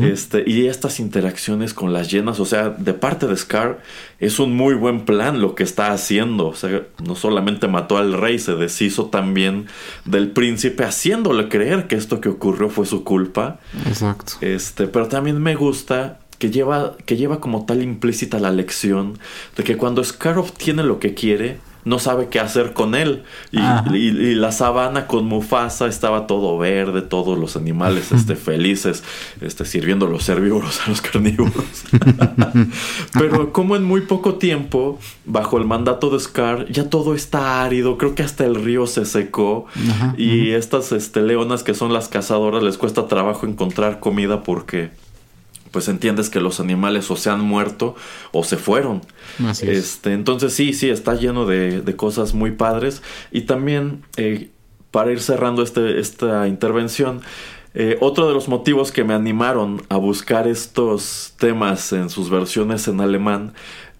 A: este, y estas interacciones con las llenas, o sea, de parte de Scar, es un muy buen plan lo que está haciendo. O sea, no solamente mató al rey, se deshizo también del príncipe, haciéndole creer que esto que ocurrió fue su culpa.
B: Exacto.
A: Este, pero también me gusta que lleva, que lleva como tal implícita la lección de que cuando Scar obtiene lo que quiere, no sabe qué hacer con él. Y, la sabana con Mufasa estaba todo verde, todos los animales *laughs* este, felices, este, sirviendo los herbívoros a los carnívoros. *laughs* Pero como en muy poco tiempo, bajo el mandato de Scar, ya todo está árido, creo que hasta el río se secó. y estas este, leonas que son las cazadoras les cuesta trabajo encontrar comida porque pues entiendes que los animales o se han muerto o se fueron. este, entonces sí, sí, está lleno de, cosas muy padres. Y también, eh, para ir cerrando este, esta intervención, eh, otro de los motivos que me animaron a buscar estos temas en sus versiones en alemán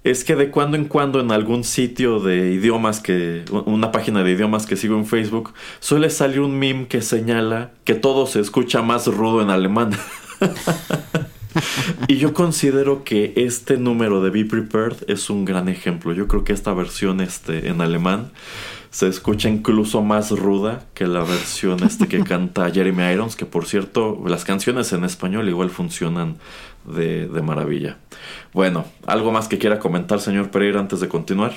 A: es que de cuando en cuando en algún sitio de idiomas que una página de idiomas que sigo en Facebook suele salir un meme que señala que todo se escucha más rudo en alemán. *laughs* *laughs* y yo considero que este número de Be Prepared es un gran ejemplo. Yo creo que esta versión este, en alemán se escucha incluso más ruda que la versión este que *laughs* canta Jeremy Irons, que por cierto, las canciones en español igual funcionan de, de maravilla. Bueno, ¿algo más que quiera comentar, señor Pereira, antes de continuar?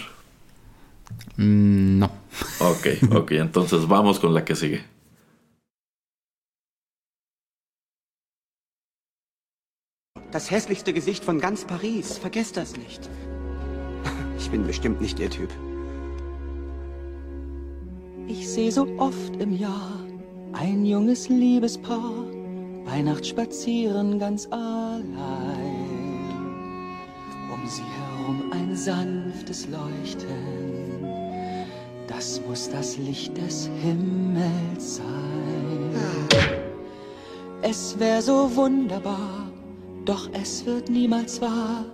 B: Mm, no.
A: Ok, ok, entonces vamos con la que sigue.
J: Das hässlichste Gesicht von ganz Paris. Vergesst das nicht. *laughs* Ich bin bestimmt nicht Ihr Typ.
K: Ich sehe so oft im Jahr ein junges Liebespaar Weihnacht spazieren ganz allein. Um sie herum ein sanftes Leuchten. Das muss das Licht des Himmels sein. Es wäre so wunderbar, doch es wird niemals wahr.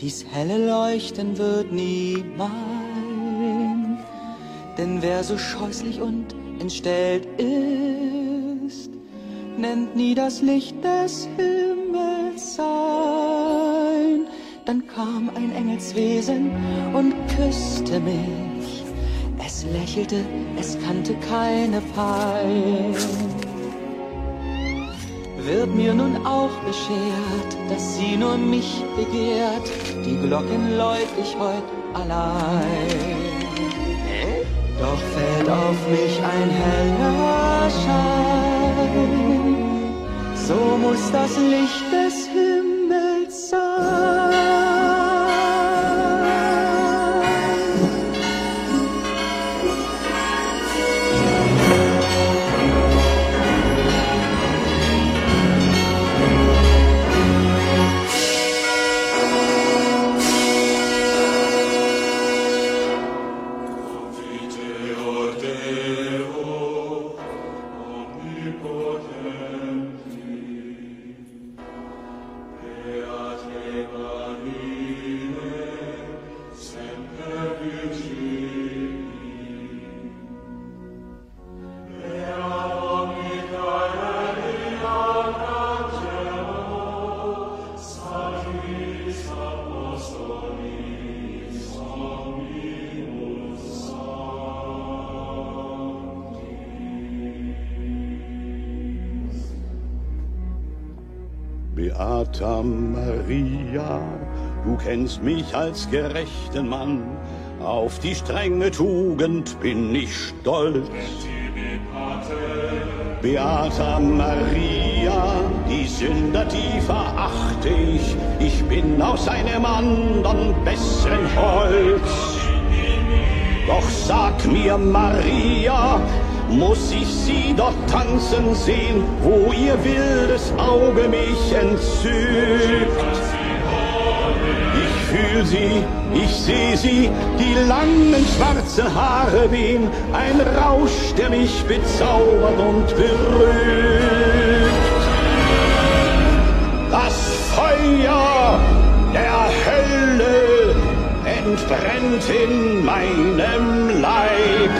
K: Dies helle Leuchten wird nie mein. Denn wer so scheußlich und entstellt ist, nennt nie das Licht des Himmels sein. Dann kam ein Engelswesen und küsste mich. Es lächelte, es kannte keine Pein. Wird mir nun auch beschert, dass sie nur mich begehrt, die Glocken läut ich heut allein. Doch fällt auf mich ein heller Schein, so muss das Licht des Himmels sein.
L: Kennst mich als gerechten Mann, auf die strenge Tugend bin ich stolz. Beata Maria, die Sünder, die verachte ich, ich bin aus einem andern besseren Holz. Doch sag mir, Maria, muss ich sie dort tanzen sehen, wo ihr wildes Auge mich entzückt. Ich fühl sie, ich seh sie, die langen schwarzen Haare wehen, ein Rausch, der mich bezaubert und berührt. Das Feuer der Hölle entbrennt in meinem Leib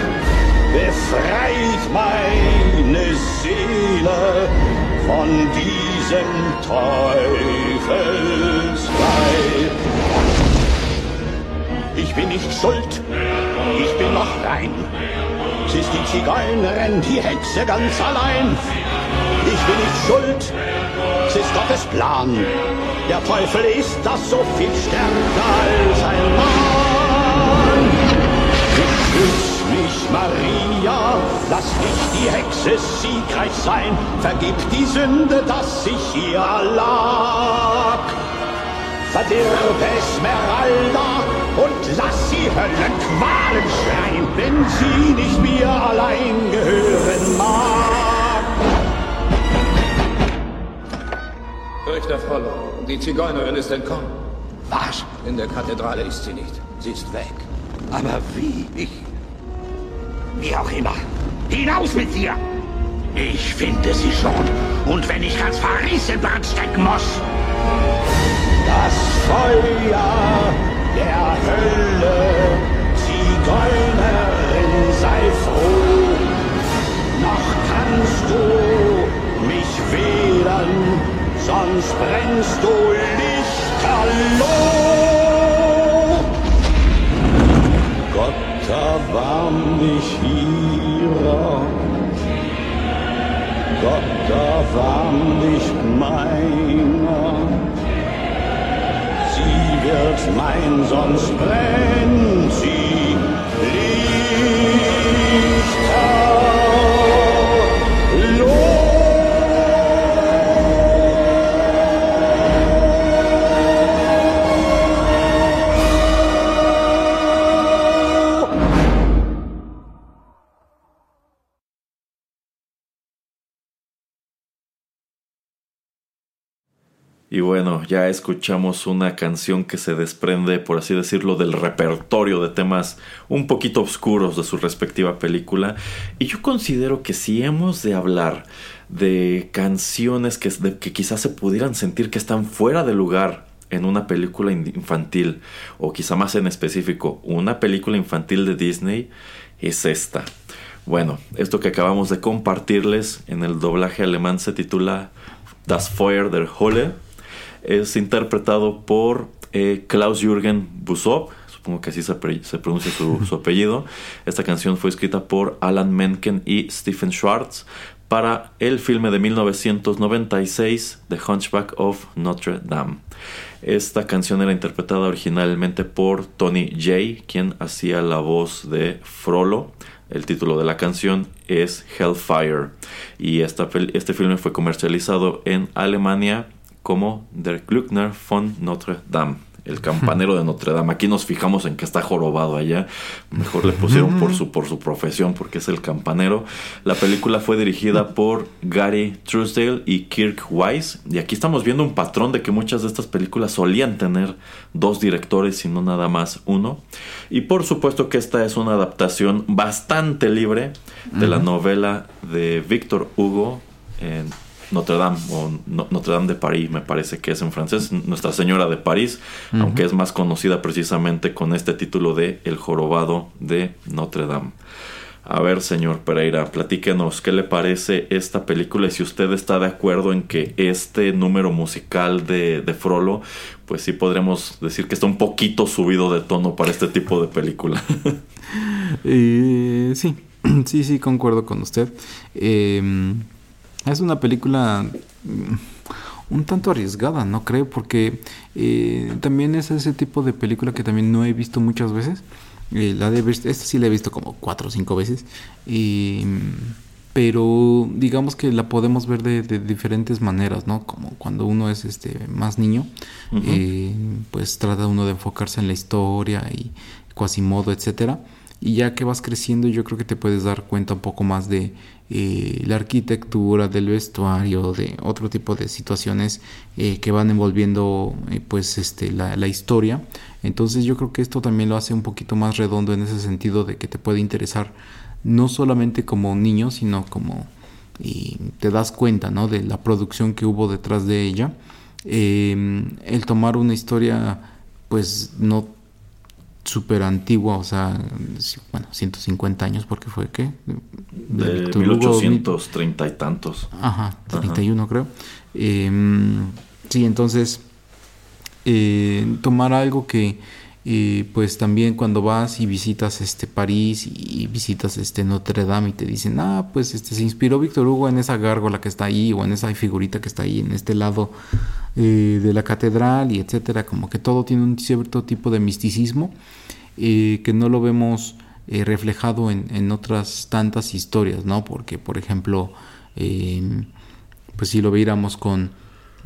L: befreit meine Seele von diesem Teufelsweib. Ich bin nicht schuld, ich bin noch rein. Sie ist die Zigeunerin, die Hexe ganz allein. Ich bin nicht schuld, es ist Gottes Plan. Der Teufel ist das so viel stärker als ein Mann. Ich mich, Maria, lass dich die Hexe siegreich sein, vergib die Sünde, dass ich ihr erlag. Verdirb Esmeralda und lass sie Höllenqualen schreien, wenn sie nicht mir allein gehören mag.
M: Richter Frollo, die Zigeunerin ist entkommen.
J: Was?
M: In der Kathedrale ist sie nicht. Sie ist weg.
J: Aber wie? Ich wie auch immer.
L: Hinaus mit dir! Ich finde sie schon. Und wenn ich ganz Paris in Brand stecken muss. Das Feuer der Hölle, Zigeunerin, sei froh. Noch kannst du mich wählen, sonst brennst du lichterloh. Gott erbarm dich ihrer. Gott erbarm dich meiner. Sie wird mein, sonst brennt sie
A: Y bueno, ya escuchamos una canción que se desprende, por así decirlo, del repertorio de temas un poquito oscuros de su respectiva película. Y yo considero que si hemos de hablar de canciones que, que quizás se pudieran sentir que están fuera de lugar en una película infantil, o quizá más en específico, una película infantil de Disney, es esta. Bueno, esto que acabamos de compartirles en el doblaje alemán se titula Das Feuer der Hölle es interpretado por eh, Klaus-Jürgen Busov, supongo que así se, pronuncia su, *laughs* su, apellido. Esta canción fue escrita por Alan Menken y Stephen Schwartz para el filme de 1996 The Hunchback of Notre Dame. Esta canción era interpretada originalmente por Tony Jay, quien hacía la voz de Frollo. El título de la canción es Hellfire y esta, este filme fue comercializado en Alemania como Der Glückner von Notre Dame. El campanero de Notre Dame. Aquí nos fijamos en que está jorobado allá. Mejor le pusieron por su, por su profesión, porque es el campanero. La película fue dirigida por Gary Truesdale y Kirk Wise. Y aquí estamos viendo un patrón de que muchas de estas películas solían tener dos directores y no nada más uno. Y por supuesto que esta es una adaptación bastante libre de la novela de Victor Hugo. En notre Dame o Notre Dame de París, me parece que es en francés, Nuestra Señora de París, aunque es más conocida precisamente con este título de El Jorobado de Notre Dame. A ver, señor Pereira, platíquenos qué le parece esta película y si usted está de acuerdo en que este número musical de, de Frollo, pues sí podremos decir que está un poquito subido de tono para este tipo de película. *laughs*
B: eh, sí, *clears throat* sí, sí, concuerdo con usted. Eh, es una película mm, un tanto arriesgada, ¿no creo? Porque eh, también es ese tipo de película que también no he visto muchas veces. Eh, la de esta sí la he visto como cuatro o cinco veces. pero digamos que la podemos ver de, diferentes maneras, ¿no? Como cuando uno es este más niño, eh, pues trata uno de enfocarse en la historia y modo, etcétera. Y ya que vas creciendo, yo creo que te puedes dar cuenta un poco más de eh, la arquitectura, del vestuario, de otro tipo de situaciones eh, que van envolviendo eh, pues este, la, la, historia. Entonces yo creo que esto también lo hace un poquito más redondo en ese sentido de que te puede interesar no solamente como niño, sino como y te das cuenta ¿no? de la producción que hubo detrás de ella. el tomar una historia pues no súper antigua, o sea, bueno, 150 años porque fue, ¿qué?
A: De, de 1830 y tantos.
B: Ajá, 31 creo. Em, sí, entonces, eh, tomar algo que, pues también cuando vas y visitas este París y visitas este Notre Dame y te dicen, ah, pues este se inspiró Víctor Hugo en esa gárgola que está ahí o en esa figurita que está ahí en este lado eh, de la catedral y etcétera, como que todo tiene un cierto tipo de misticismo eh, que no lo vemos eh, reflejado en, otras tantas historias, ¿no? Porque, por ejemplo, pues si lo viéramos con,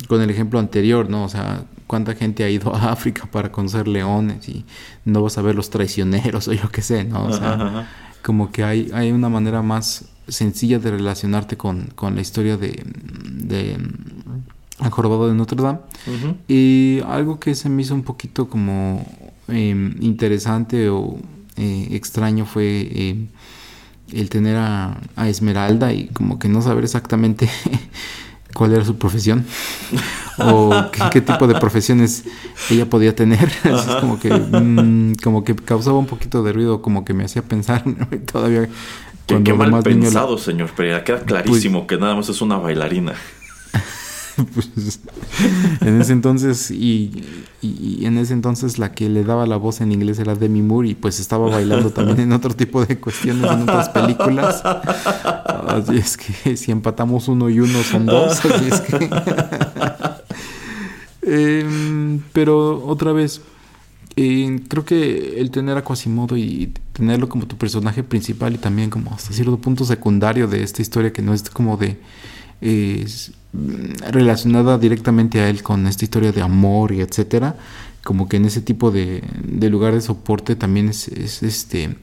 B: con el ejemplo anterior, ¿no? O sea, cuánta gente ha ido a *laughs* África para conocer leones y no vas a ver los traicioneros *laughs* o yo qué sé, ¿no? O sea, como que hay, hay una manera más sencilla de relacionarte con, con la historia de, de jorobado de Notre Dame. Y algo que se me hizo un poquito como em, interesante o eh, extraño fue em, el tener a, a Esmeralda y como que no saber exactamente *laughs* cuál era su profesión o qué, tipo de profesiones ella podía tener. *laughs* Así es como que, mm, como que causaba un poquito de ruido, como que me hacía pensar *laughs* todavía.
A: Qué, mal pensado, señor Pereira. Queda clarísimo pues que nada más es una bailarina. *laughs* *laughs*
B: pues, en ese entonces y, en ese entonces la que le daba la voz en inglés era Demi Moore y pues estaba bailando también en otro tipo de cuestiones en otras películas. Así es que si empatamos uno y uno son dos *laughs* em, pero otra vez eh, creo que el tener a Quasimodo y tenerlo como tu personaje principal y también como hasta cierto punto secundario de esta historia que no es como de relacionada directamente a él con esta historia de amor y etcétera como que en ese tipo de, lugar de soporte también es, este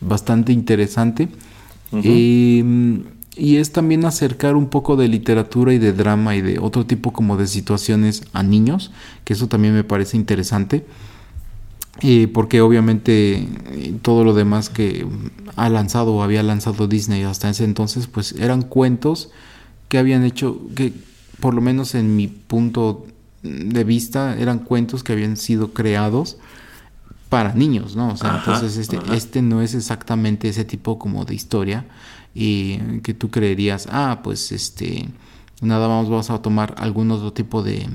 B: bastante interesante. Y es también acercar un poco de literatura y de drama y de otro tipo como de situaciones a niños que eso también me parece interesante. Eh, porque obviamente eh, todo lo demás que ha lanzado o había lanzado Disney hasta ese entonces pues eran cuentos que habían hecho, que por lo menos en mi punto de vista eran cuentos que habían sido creados para niños, ¿no? O sea, entonces este, este no es exactamente ese tipo como de historia y que tú creerías, ah, pues este, nada más vamos a tomar algún otro tipo de,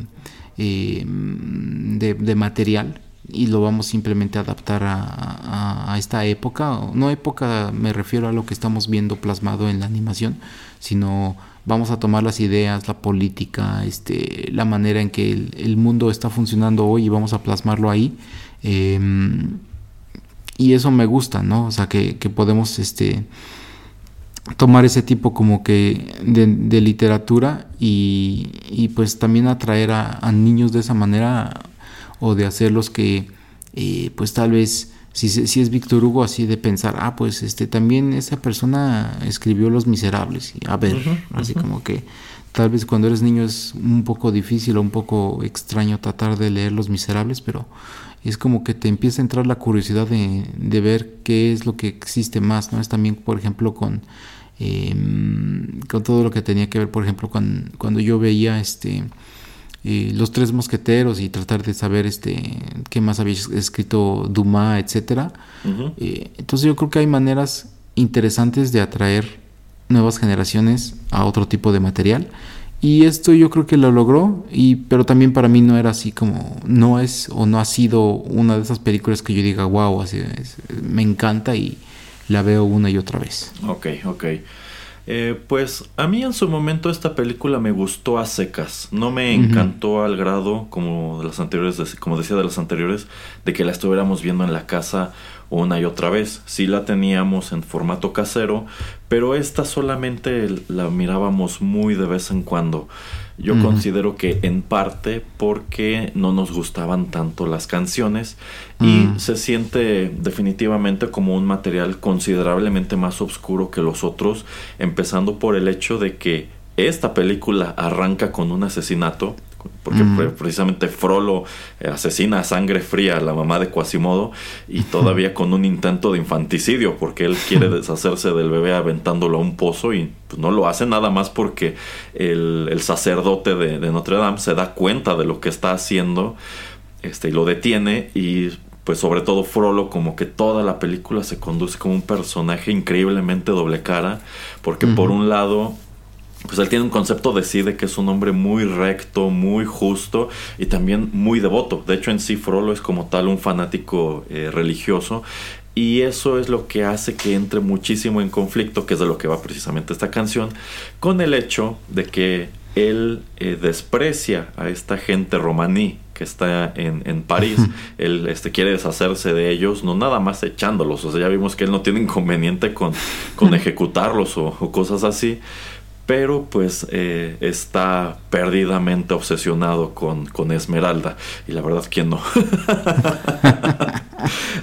B: eh, de, material y lo vamos simplemente a adaptar a, a, esta época, no época me refiero a lo que estamos viendo plasmado en la animación, sino vamos a tomar las ideas, la política, este, la manera en que el, mundo está funcionando hoy y vamos a plasmarlo ahí. Em, y eso me gusta, ¿no? O sea, que, podemos este, tomar ese tipo como que de, literatura y, pues también atraer a, niños de esa manera o de hacerlos que eh, pues tal vez si, si es Víctor Hugo así de pensar, ah, pues este también esa persona escribió Los Miserables. Y, a ver, así como que tal vez cuando eres niño es un poco difícil o un poco extraño tratar de leer Los Miserables, pero es como que te empieza a entrar la curiosidad de, de ver qué es lo que existe más, ¿no? Es también, por ejemplo, con, em, con todo lo que tenía que ver, por ejemplo, cuando, cuando yo veía este los tres mosqueteros y tratar de saber este qué más había escrito Dumas, etcétera. Eh, entonces yo creo que hay maneras interesantes de atraer nuevas generaciones a otro tipo de material y esto yo creo que lo logró y pero también para mí no era así como no es o no ha sido una de esas películas que yo diga wow así me encanta y la veo una y otra vez.
A: Ok, ok. Eh, pues a mí en su momento esta película me gustó a secas. No me encantó al grado como de las anteriores, como decía de las anteriores, de que la estuviéramos viendo en la casa una y otra vez. Sí la teníamos en formato casero, pero esta solamente la mirábamos muy de vez en cuando. Yo considero que en parte porque no nos gustaban tanto las canciones y mm. se siente definitivamente como un material considerablemente más oscuro que los otros, empezando por el hecho de que esta película arranca con un asesinato porque precisamente Frollo eh, asesina a sangre fría a la mamá de Quasimodo y todavía con un intento de infanticidio porque él quiere deshacerse del bebé aventándolo a un pozo y pues, no lo hace nada más porque el, sacerdote de, Notre Dame se da cuenta de lo que está haciendo este, y lo detiene y pues sobre todo Frollo como que toda la película se conduce como un personaje increíblemente doble cara porque por un lado pues él tiene un concepto de sí de que es un hombre muy recto, muy justo y también muy devoto. De hecho, en sí Frollo es como tal un fanático eh, religioso y eso es lo que hace que entre muchísimo en conflicto, que es de lo que va precisamente esta canción, con el hecho de que él eh, desprecia a esta gente romaní que está en, en París, *laughs* él este, quiere deshacerse de ellos, no nada más echándolos, o sea, ya vimos que él no tiene inconveniente con, con *laughs* ejecutarlos o, o cosas así, pero pues eh, está perdidamente obsesionado con, con Esmeralda. Y la verdad, ¿quién no? *laughs*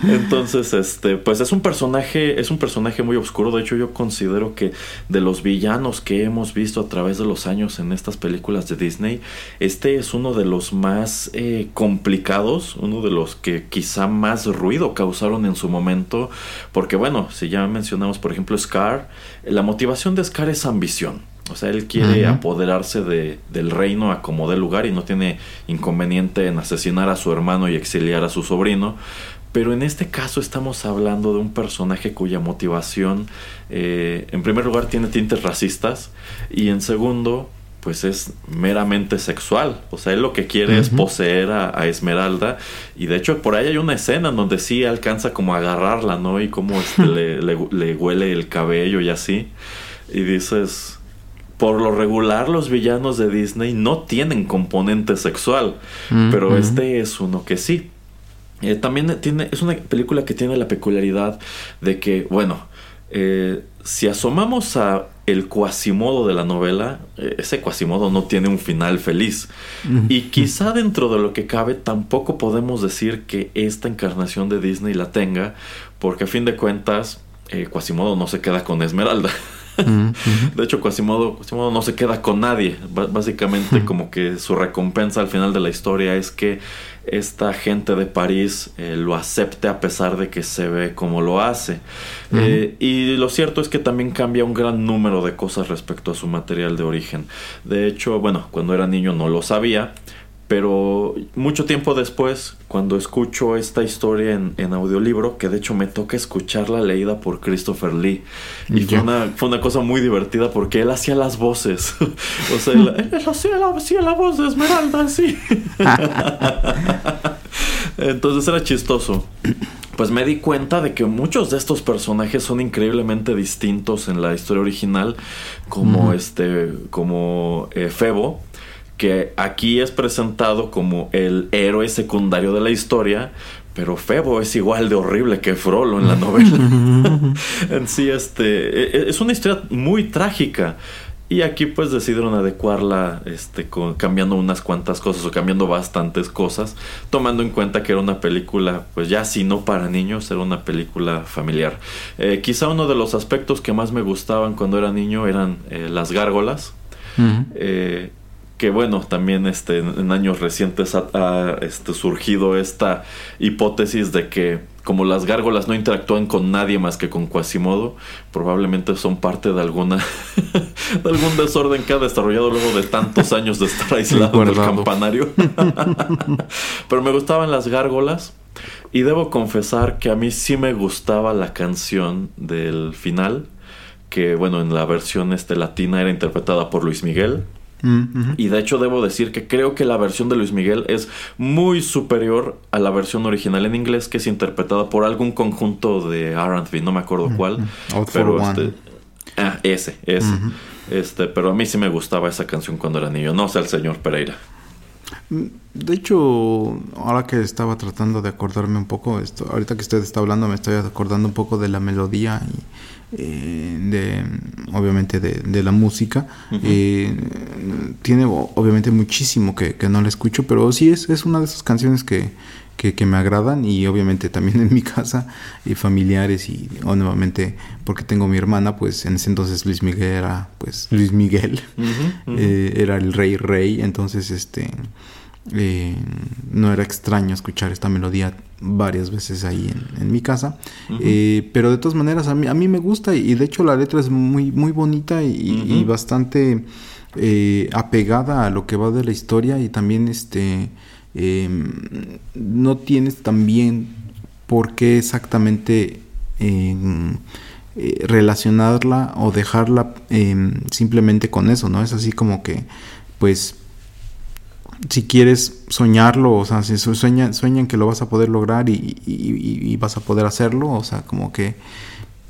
A: Entonces, este, pues es un personaje, es un personaje muy oscuro. De hecho, yo considero que de los villanos que hemos visto a través de los años en estas películas de Disney, este es uno de los más eh, complicados, uno de los que quizá más ruido causaron en su momento. Porque bueno, si ya mencionamos, por ejemplo, Scar, la motivación de Scar es ambición. O sea, él quiere apoderarse de, del reino a como dé lugar y no tiene inconveniente en asesinar a su hermano y exiliar a su sobrino. Pero en este caso estamos hablando de un personaje cuya motivación, eh, en primer lugar, tiene tintes racistas y en segundo, pues es meramente sexual. O sea, él lo que quiere es poseer a, Esmeralda. Y de hecho, por ahí hay una escena en donde sí alcanza como a agarrarla, ¿no? Y como este, *laughs* le, le, huele el cabello y así. Y dices, por lo regular los villanos de Disney no tienen componente sexual, pero este es uno que sí. Eh, también tiene, es una película que tiene la peculiaridad de que, bueno, eh, si asomamos a el cuasimodo de la novela, eh, ese cuasimodo no cuasimodo no tiene un final feliz. Y quizá dentro de lo que cabe tampoco podemos decir que esta encarnación de Disney la tenga, porque a fin de cuentas, Quasimodo no se queda con Esmeralda. *laughs* De hecho, Quasimodo, Quasimodo, no se queda con nadie. básicamente, como que su recompensa al final de la historia es que esta gente de París eh, lo acepte a pesar de que se ve como lo hace. Eh, y lo cierto es que también cambia un gran número de cosas respecto a su material de origen. De hecho, bueno, cuando era niño no lo sabía, pero mucho tiempo después, cuando escucho esta historia en, audiolibro, que de hecho me toca escucharla leída por Christopher Lee, y fue una, fue una, cosa muy divertida porque él hacía las voces. *laughs* o sea, él, hacía, la, voz de Esmeralda, sí. *laughs* Entonces era chistoso. Pues me di cuenta de que muchos de estos personajes son increíblemente distintos en la historia original, como este, como eh, Febo que aquí es presentado como el héroe secundario de la historia, pero Febo es igual de horrible que Frollo en la novela. *laughs* en sí, este, e, e, es una historia muy trágica. Y aquí pues decidieron adecuarla este, cambiando unas cuantas cosas o cambiando bastantes cosas, tomando en cuenta que era una película, pues ya si no para niños, era una película familiar. Eh, quizá uno de los aspectos que más me gustaban cuando era niño eran eh, las gárgolas que bueno, también este, en años recientes ha, este, surgido esta hipótesis de que como las gárgolas no interactúan con nadie más que con Quasimodo, probablemente son parte de alguna *laughs* de algún desorden que ha desarrollado luego de tantos años de estar aislado en el campanario. *laughs* Pero me gustaban las gárgolas y debo confesar que a mí sí me gustaba la canción del final, que bueno, en la versión este latina era interpretada por Luis Miguel. Y de hecho debo decir que creo que la versión de Luis Miguel es muy superior a la versión original en inglés que es interpretada por algún conjunto de R&B, no me acuerdo cuál, pero este ah, ese, ese. Este, pero a mí sí me gustaba esa canción cuando era niño, no sé el señor Pereira.
B: De hecho, ahora que estaba tratando de acordarme un poco, esto, ahorita que usted está hablando, me estoy acordando un poco de la melodía y eh, de obviamente de, la música. Eh, tiene obviamente muchísimo que, no la escucho pero sí es, es una de esas canciones que, que, me agradan y obviamente también en mi casa y familiares y nuevamente porque tengo mi hermana pues en ese entonces Luis Miguel era pues Luis Miguel. Eh, era el rey rey entonces este eh, no era extraño escuchar esta melodía varias veces ahí en, mi casa. Eh, pero de todas maneras, a mí, a mí me gusta y, de hecho la letra es muy, muy bonita y, bastante apegada a lo que va de la historia y también este em, no tienes también por qué exactamente em, relacionarla o dejarla em, simplemente con eso, ¿no? Es así como que pues si quieres soñarlo, o sea, si sueñan, sueñan que lo vas a poder lograr y, vas a poder hacerlo, o sea, como que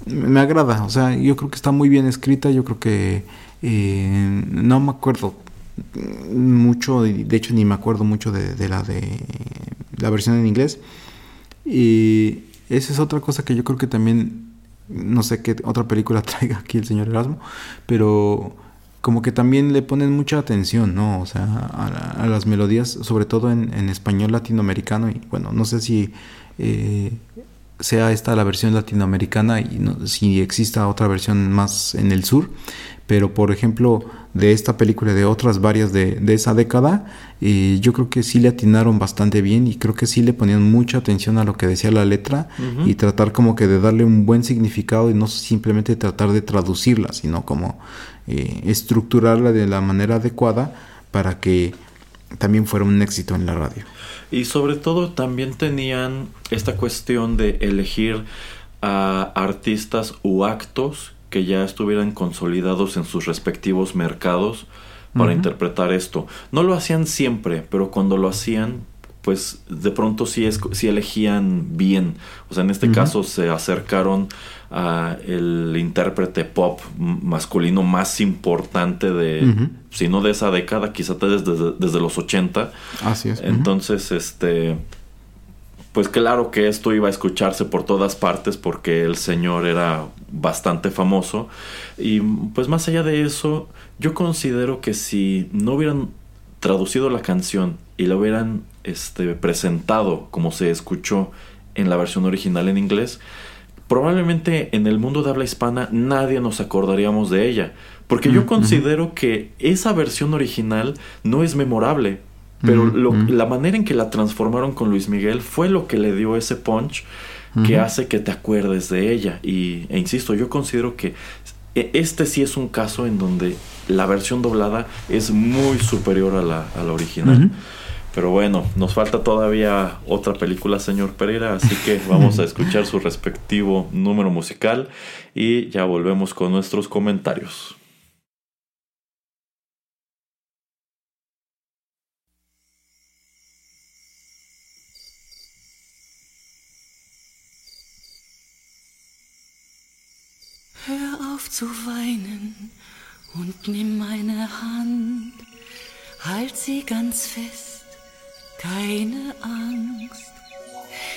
B: me agrada, o sea, yo creo que está muy bien escrita, yo creo que eh, no me acuerdo mucho, de hecho ni me acuerdo mucho de, la de la versión en inglés. Y esa es otra cosa que yo creo que también, no sé qué otra película *laughs* traiga aquí el señor Erasmo, pero como que también le ponen mucha atención, ¿no? O sea, a, las melodías, sobre todo en, español latinoamericano. Y bueno, no sé si eh, sea esta la versión latinoamericana y si exista otra versión más en el sur. Pero por ejemplo, de esta película y de otras varias de, esa década, eh, yo creo que sí le atinaron bastante bien y creo que sí le ponían mucha atención a lo que decía la letra y tratar como que de darle un buen significado y no simplemente tratar de traducirla, sino como eh, estructurarla de la manera adecuada para que también fuera un éxito en la radio.
A: Y sobre todo también tenían esta cuestión de elegir a artistas u actos que ya estuvieran consolidados en sus respectivos mercados para interpretar esto. No lo hacían siempre, pero cuando lo hacían, pues de pronto sí, es, sí elegían bien. O sea, en este caso se acercaron a el intérprete pop masculino más importante de, si no de esa década, quizá desde, desde los 80.
B: Así es.
A: Entonces, este, pues claro que esto iba a escucharse por todas partes porque el señor era bastante famoso. Y pues más allá de eso, yo considero que si no hubieran traducido la canción y la hubieran este, presentado como se escuchó en la versión original en inglés, probablemente en el mundo de habla hispana nadie nos acordaríamos de ella. Porque yo considero que esa versión original no es memorable. Pero la manera en que la transformaron con Luis Miguel fue lo que le dio ese punch que hace que te acuerdes de ella. Y, e insisto, yo considero que e, este sí es un caso en donde la versión doblada es muy superior a la, a la original. Pero bueno, nos falta todavía otra película, señor Pereira, así que *laughs* vamos a escuchar su respectivo número musical y ya volvemos con nuestros comentarios.
N: Zu weinen und nimm meine Hand, halt sie ganz fest keine Angst.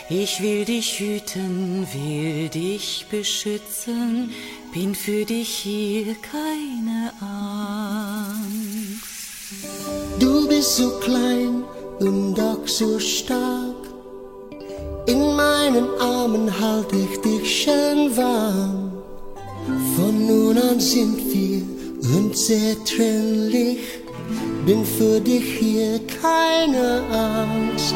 N: Ich will dich hüten, will dich beschützen, bin für dich hier keine Angst.
O: Du bist so klein und doch so stark. In meinen Armen halte ich dich schön warm. Von nun an sind wir unzertrennlich. Bin für dich hier keine Angst,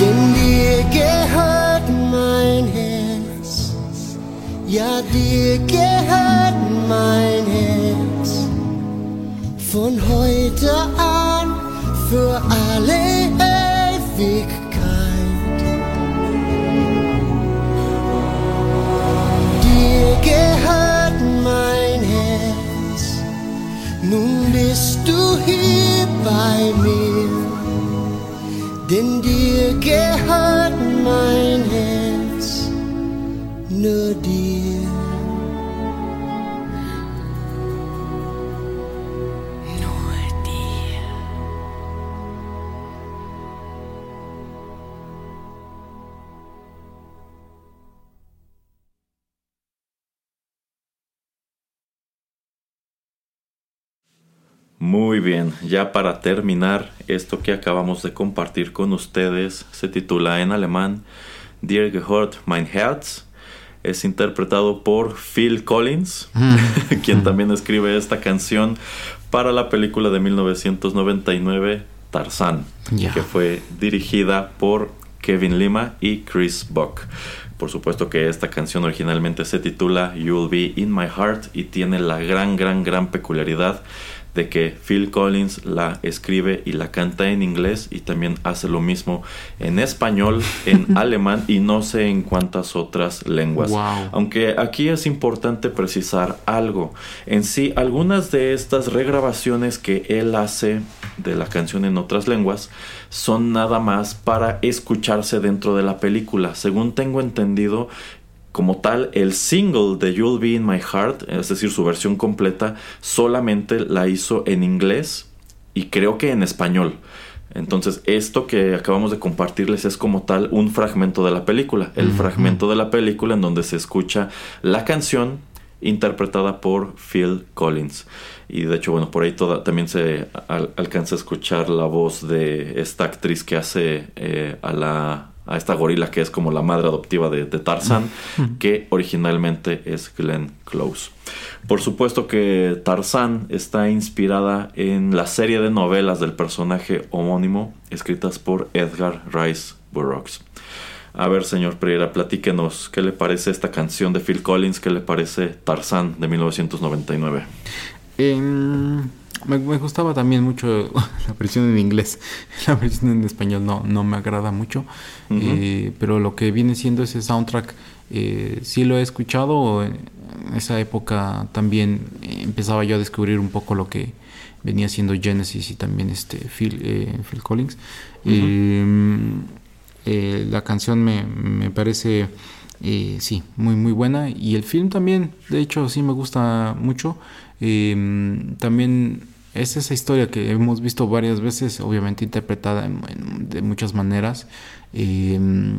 O: denn dir gehört mein Herz, ja dir gehört mein Herz, von heute an für alle Ewigkeit. Hvis du hier bei mir, denn dir gehört mein Herz, nur dir.
A: Muy bien, ya para terminar, esto que acabamos de compartir con ustedes se titula en alemán Dir gehört mein Herz. Es interpretado por Phil Collins, mm. *laughs* quien también escribe esta canción para la película de 1999 Tarzan, que fue dirigida por Kevin Lima y Chris Buck. Por supuesto que esta canción originalmente se titula You'll Be in My Heart y tiene la gran, gran, gran peculiaridad de que Phil Collins la escribe y la canta en inglés y también hace lo mismo en español, *laughs* en alemán y no sé en cuántas otras lenguas. Aunque aquí es importante precisar algo. En sí, algunas de estas regrabaciones que él hace de la canción en otras lenguas son nada más para escucharse dentro de la película. Según tengo entendido, como tal, el single de You'll Be in My Heart, es decir, su versión completa, solamente la hizo en inglés y creo que en español. Entonces, esto que acabamos de compartirles es como tal un fragmento de la película. El fragmento de la película en donde se escucha la canción interpretada por Phil Collins. Y de hecho, bueno, por ahí toda, también se alcanza a escuchar la voz de esta actriz que hace eh, a la a esta gorila que es como la madre adoptiva de, Tarzan, que originalmente es Glenn Close. Por supuesto que Tarzan está inspirada en la serie de novelas del personaje homónimo escritas por Edgar Rice Burroughs. A ver, señor Pereira, platíquenos qué le parece esta canción de Phil Collins, qué le parece Tarzan de 1999.
B: Me, gustaba también mucho *laughs* la versión en inglés. *laughs* La versión en español no, no me agrada mucho. Eh, pero lo que viene siendo ese soundtrack, eh, sí lo he escuchado. En esa época también empezaba yo a descubrir un poco lo que venía siendo Genesis y también este Phil, eh, Phil Collins. Em, la canción me, me parece, sí, muy, muy buena. Y el film también, de hecho, sí me gusta mucho. Em, también es esa historia que hemos visto varias veces, obviamente interpretada de muchas maneras. Em,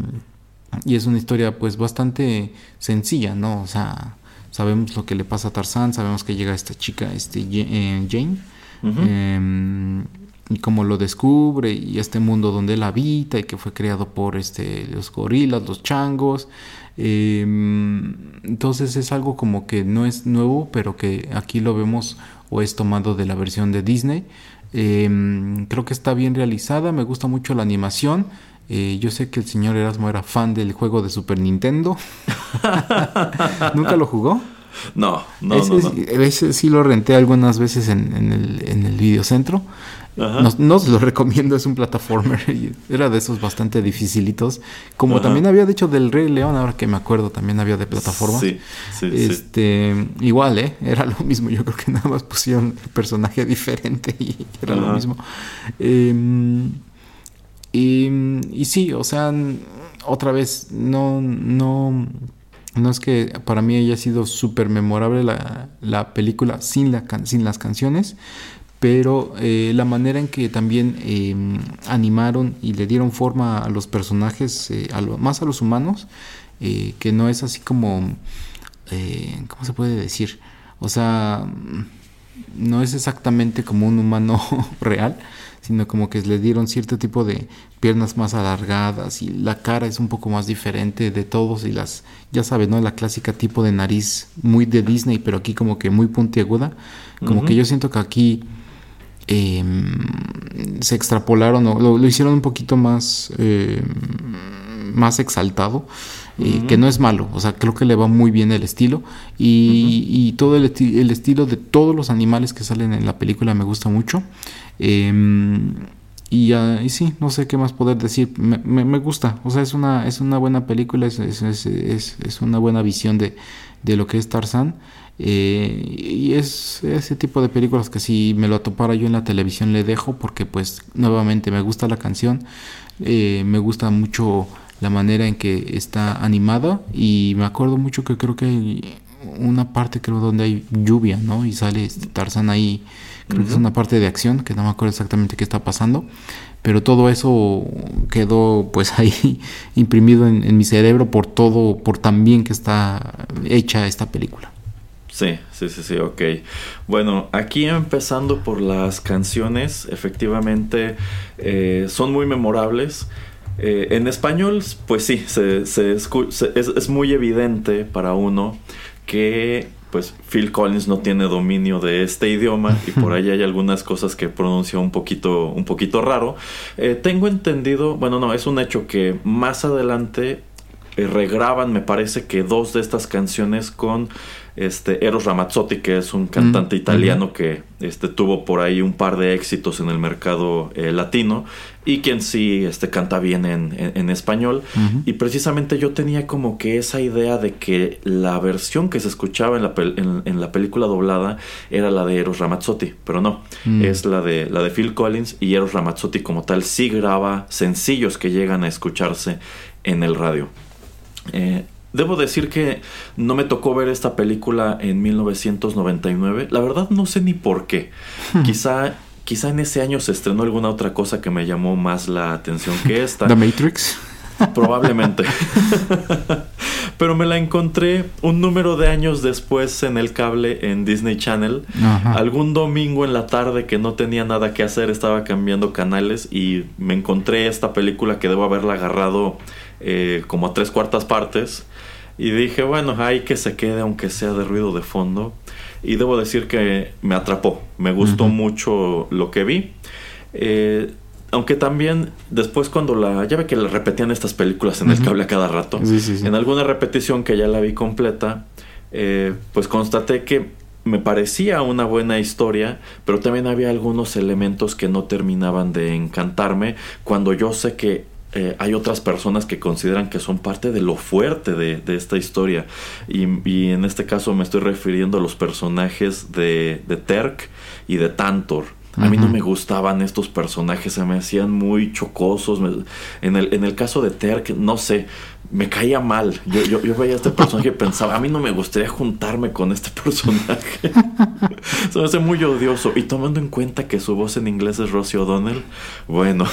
B: y es una historia pues bastante sencilla, ¿no? O sea, sabemos lo que le pasa a Tarzán, sabemos que llega esta chica, este eh, Jane, em, y cómo lo descubre, y este mundo donde él habita, y que fue creado por este, los gorilas, los changos. Em, entonces es algo como que no es nuevo, pero que aquí lo vemos o es tomado de la versión de Disney. Em, creo que está bien realizada, me gusta mucho la animación. Eh, yo sé que el señor Erasmo era fan del juego de Super Nintendo. *laughs* ¿Nunca lo jugó?
A: No, no, no,
B: Ese sí lo renté algunas veces en, en, el, en el videocentro. No, os lo recomiendo, es un plataformer. *laughs* Era de esos bastante dificilitos. Como también había dicho del Rey León, ahora que me acuerdo, también había de plataforma. Sí, sí, este, Igual, ¿eh? Era lo mismo. Yo creo que nada más pusieron el personaje *laughs* diferente y era lo mismo. Em, y, sí, o sea, otra vez, no, no, no es que para mí haya sido súper memorable la, la película sin, la, sin las canciones, pero eh, la manera en que también em, animaron y le dieron forma a los personajes, eh, más a los humanos, eh, que no es así como, ¿cómo se puede decir? O sea, no es exactamente como un humano *laughs* real, sino como que le dieron cierto tipo de piernas más alargadas y la cara es un poco más diferente de todos y las, ya sabes, ¿no? La clásica tipo de nariz muy de Disney, pero aquí como que muy puntiaguda. Como que yo siento que aquí Em, se extrapolaron o lo, hicieron un poquito más, em, más exaltado. Eh, que no es malo, o sea, creo que le va muy bien el estilo y, todo el, estilo de todos los animales que salen en la película me gusta mucho. Em, y, y, sí, no sé qué más poder decir, me, me, gusta, o sea, es una, es una buena película, es, es, es una buena visión de, de lo que es Tarzán. Eh, y es ese tipo de películas que si me lo topara yo en la televisión le dejo porque pues nuevamente me gusta la canción, eh, me gusta mucho la manera en que está animada y me acuerdo mucho que creo que hay una parte creo donde hay lluvia, ¿no? Y sale este Tarzan ahí, creo que es una parte de acción que no me acuerdo exactamente qué está pasando, pero todo eso quedó pues *laughs* ahí imprimido en, en mi cerebro por todo, por tan bien que está hecha esta película.
A: Sí, sí, sí, sí, ok. Bueno, aquí empezando por las canciones, efectivamente eh, son muy memorables. Eh, en español, pues sí, se, se es, muy evidente para uno que pues Phil Collins no tiene dominio de este idioma y por ahí hay algunas cosas que pronuncia un poquito, un poquito raro. Eh, tengo entendido, bueno, no, es un hecho que más adelante regraban, me parece que dos de estas canciones con este Eros Ramazzotti, que es un cantante mm, italiano que este, tuvo por ahí un par de éxitos en el mercado eh, latino y quien sí este, canta bien en, español. Y precisamente yo tenía como que esa idea de que la versión que se escuchaba en la, en, la película doblada era la de Eros Ramazzotti, pero no, mm. es la de, la de Phil Collins y Eros Ramazzotti como tal sí graba sencillos que llegan a escucharse en el radio. Eh, Debo decir que no me tocó ver esta película en 1999. La verdad no sé ni por qué. Hmm. Quizá, quizá en ese año se estrenó alguna otra cosa que me llamó más la atención que esta.
B: The Matrix.
A: Probablemente. *laughs* pero me la encontré un número de años después en el cable en Disney Channel.
B: Ajá.
A: Algún domingo en la tarde que no tenía nada que hacer, estaba cambiando canales y me encontré esta película que debo haberla agarrado eh, como a tres cuartas partes. Y dije, bueno, ahí que se quede, aunque sea de ruido de fondo. Y debo decir que me atrapó, me gustó mucho lo que vi. Eh, aunque también después cuando la... Ya ve que le repetían estas películas en el cable a cada rato.
B: Sí, sí, sí.
A: En alguna repetición que ya la vi completa, eh, pues constaté que me parecía una buena historia, pero también había algunos elementos que no terminaban de encantarme cuando yo sé que eh, hay otras personas que consideran que son parte de lo fuerte de, de esta historia. Y, y en este caso me estoy refiriendo a los personajes de, de Terk y de Tantor. A mí no me gustaban estos personajes, se me hacían muy chocosos. me- en, el, en el caso de Terk, no sé, me caía mal. Yo, yo, yo veía a este personaje y pensaba, a mí no me gustaría juntarme con este *laughs* personaje. se me hace muy odioso. Y tomando en cuenta que su voz en inglés es Rosie O'Donnell, bueno.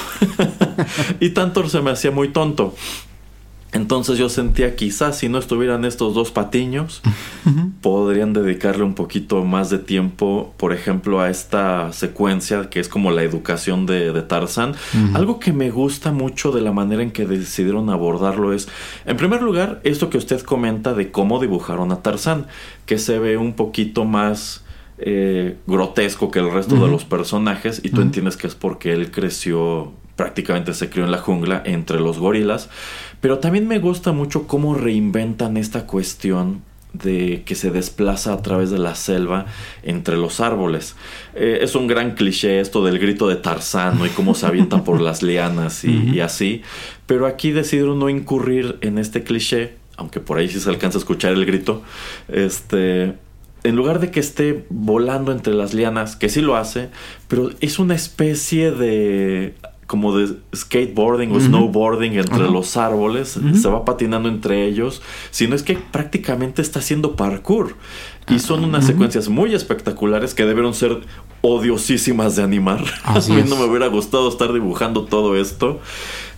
A: *laughs* y Tantor se me hacía muy tonto. Entonces yo sentía quizás si no estuvieran estos dos patiños, *laughs* podrían dedicarle un poquito más de tiempo, por ejemplo, a esta secuencia que es como la educación de, de Tarzán.
B: Ujú.
A: Algo que me gusta mucho de la manera en que decidieron abordarlo es, en primer lugar, esto que usted comenta de cómo dibujaron a Tarzán, que se ve un poquito más eh, grotesco que el resto de los personajes y tú entiendes que es porque él creció prácticamente se crió en la jungla entre los gorilas pero también me gusta mucho cómo reinventan esta cuestión de que se desplaza a través de la selva entre los árboles. Eh, es un gran cliché esto del grito de Tarzán ¿no? y cómo se avientan por las lianas y, y así, pero aquí decidieron no incurrir en este cliché, aunque por ahí sí se alcanza a escuchar el grito, este en lugar de que esté volando entre las lianas, que sí lo hace, pero es una especie de como de skateboarding o snowboarding entre los árboles, se va patinando entre ellos, sino es que prácticamente está haciendo parkour. Y son unas secuencias muy espectaculares que debieron ser odiosísimas de animar. *laughs*
B: Así
A: A mí no me hubiera gustado estar dibujando todo esto.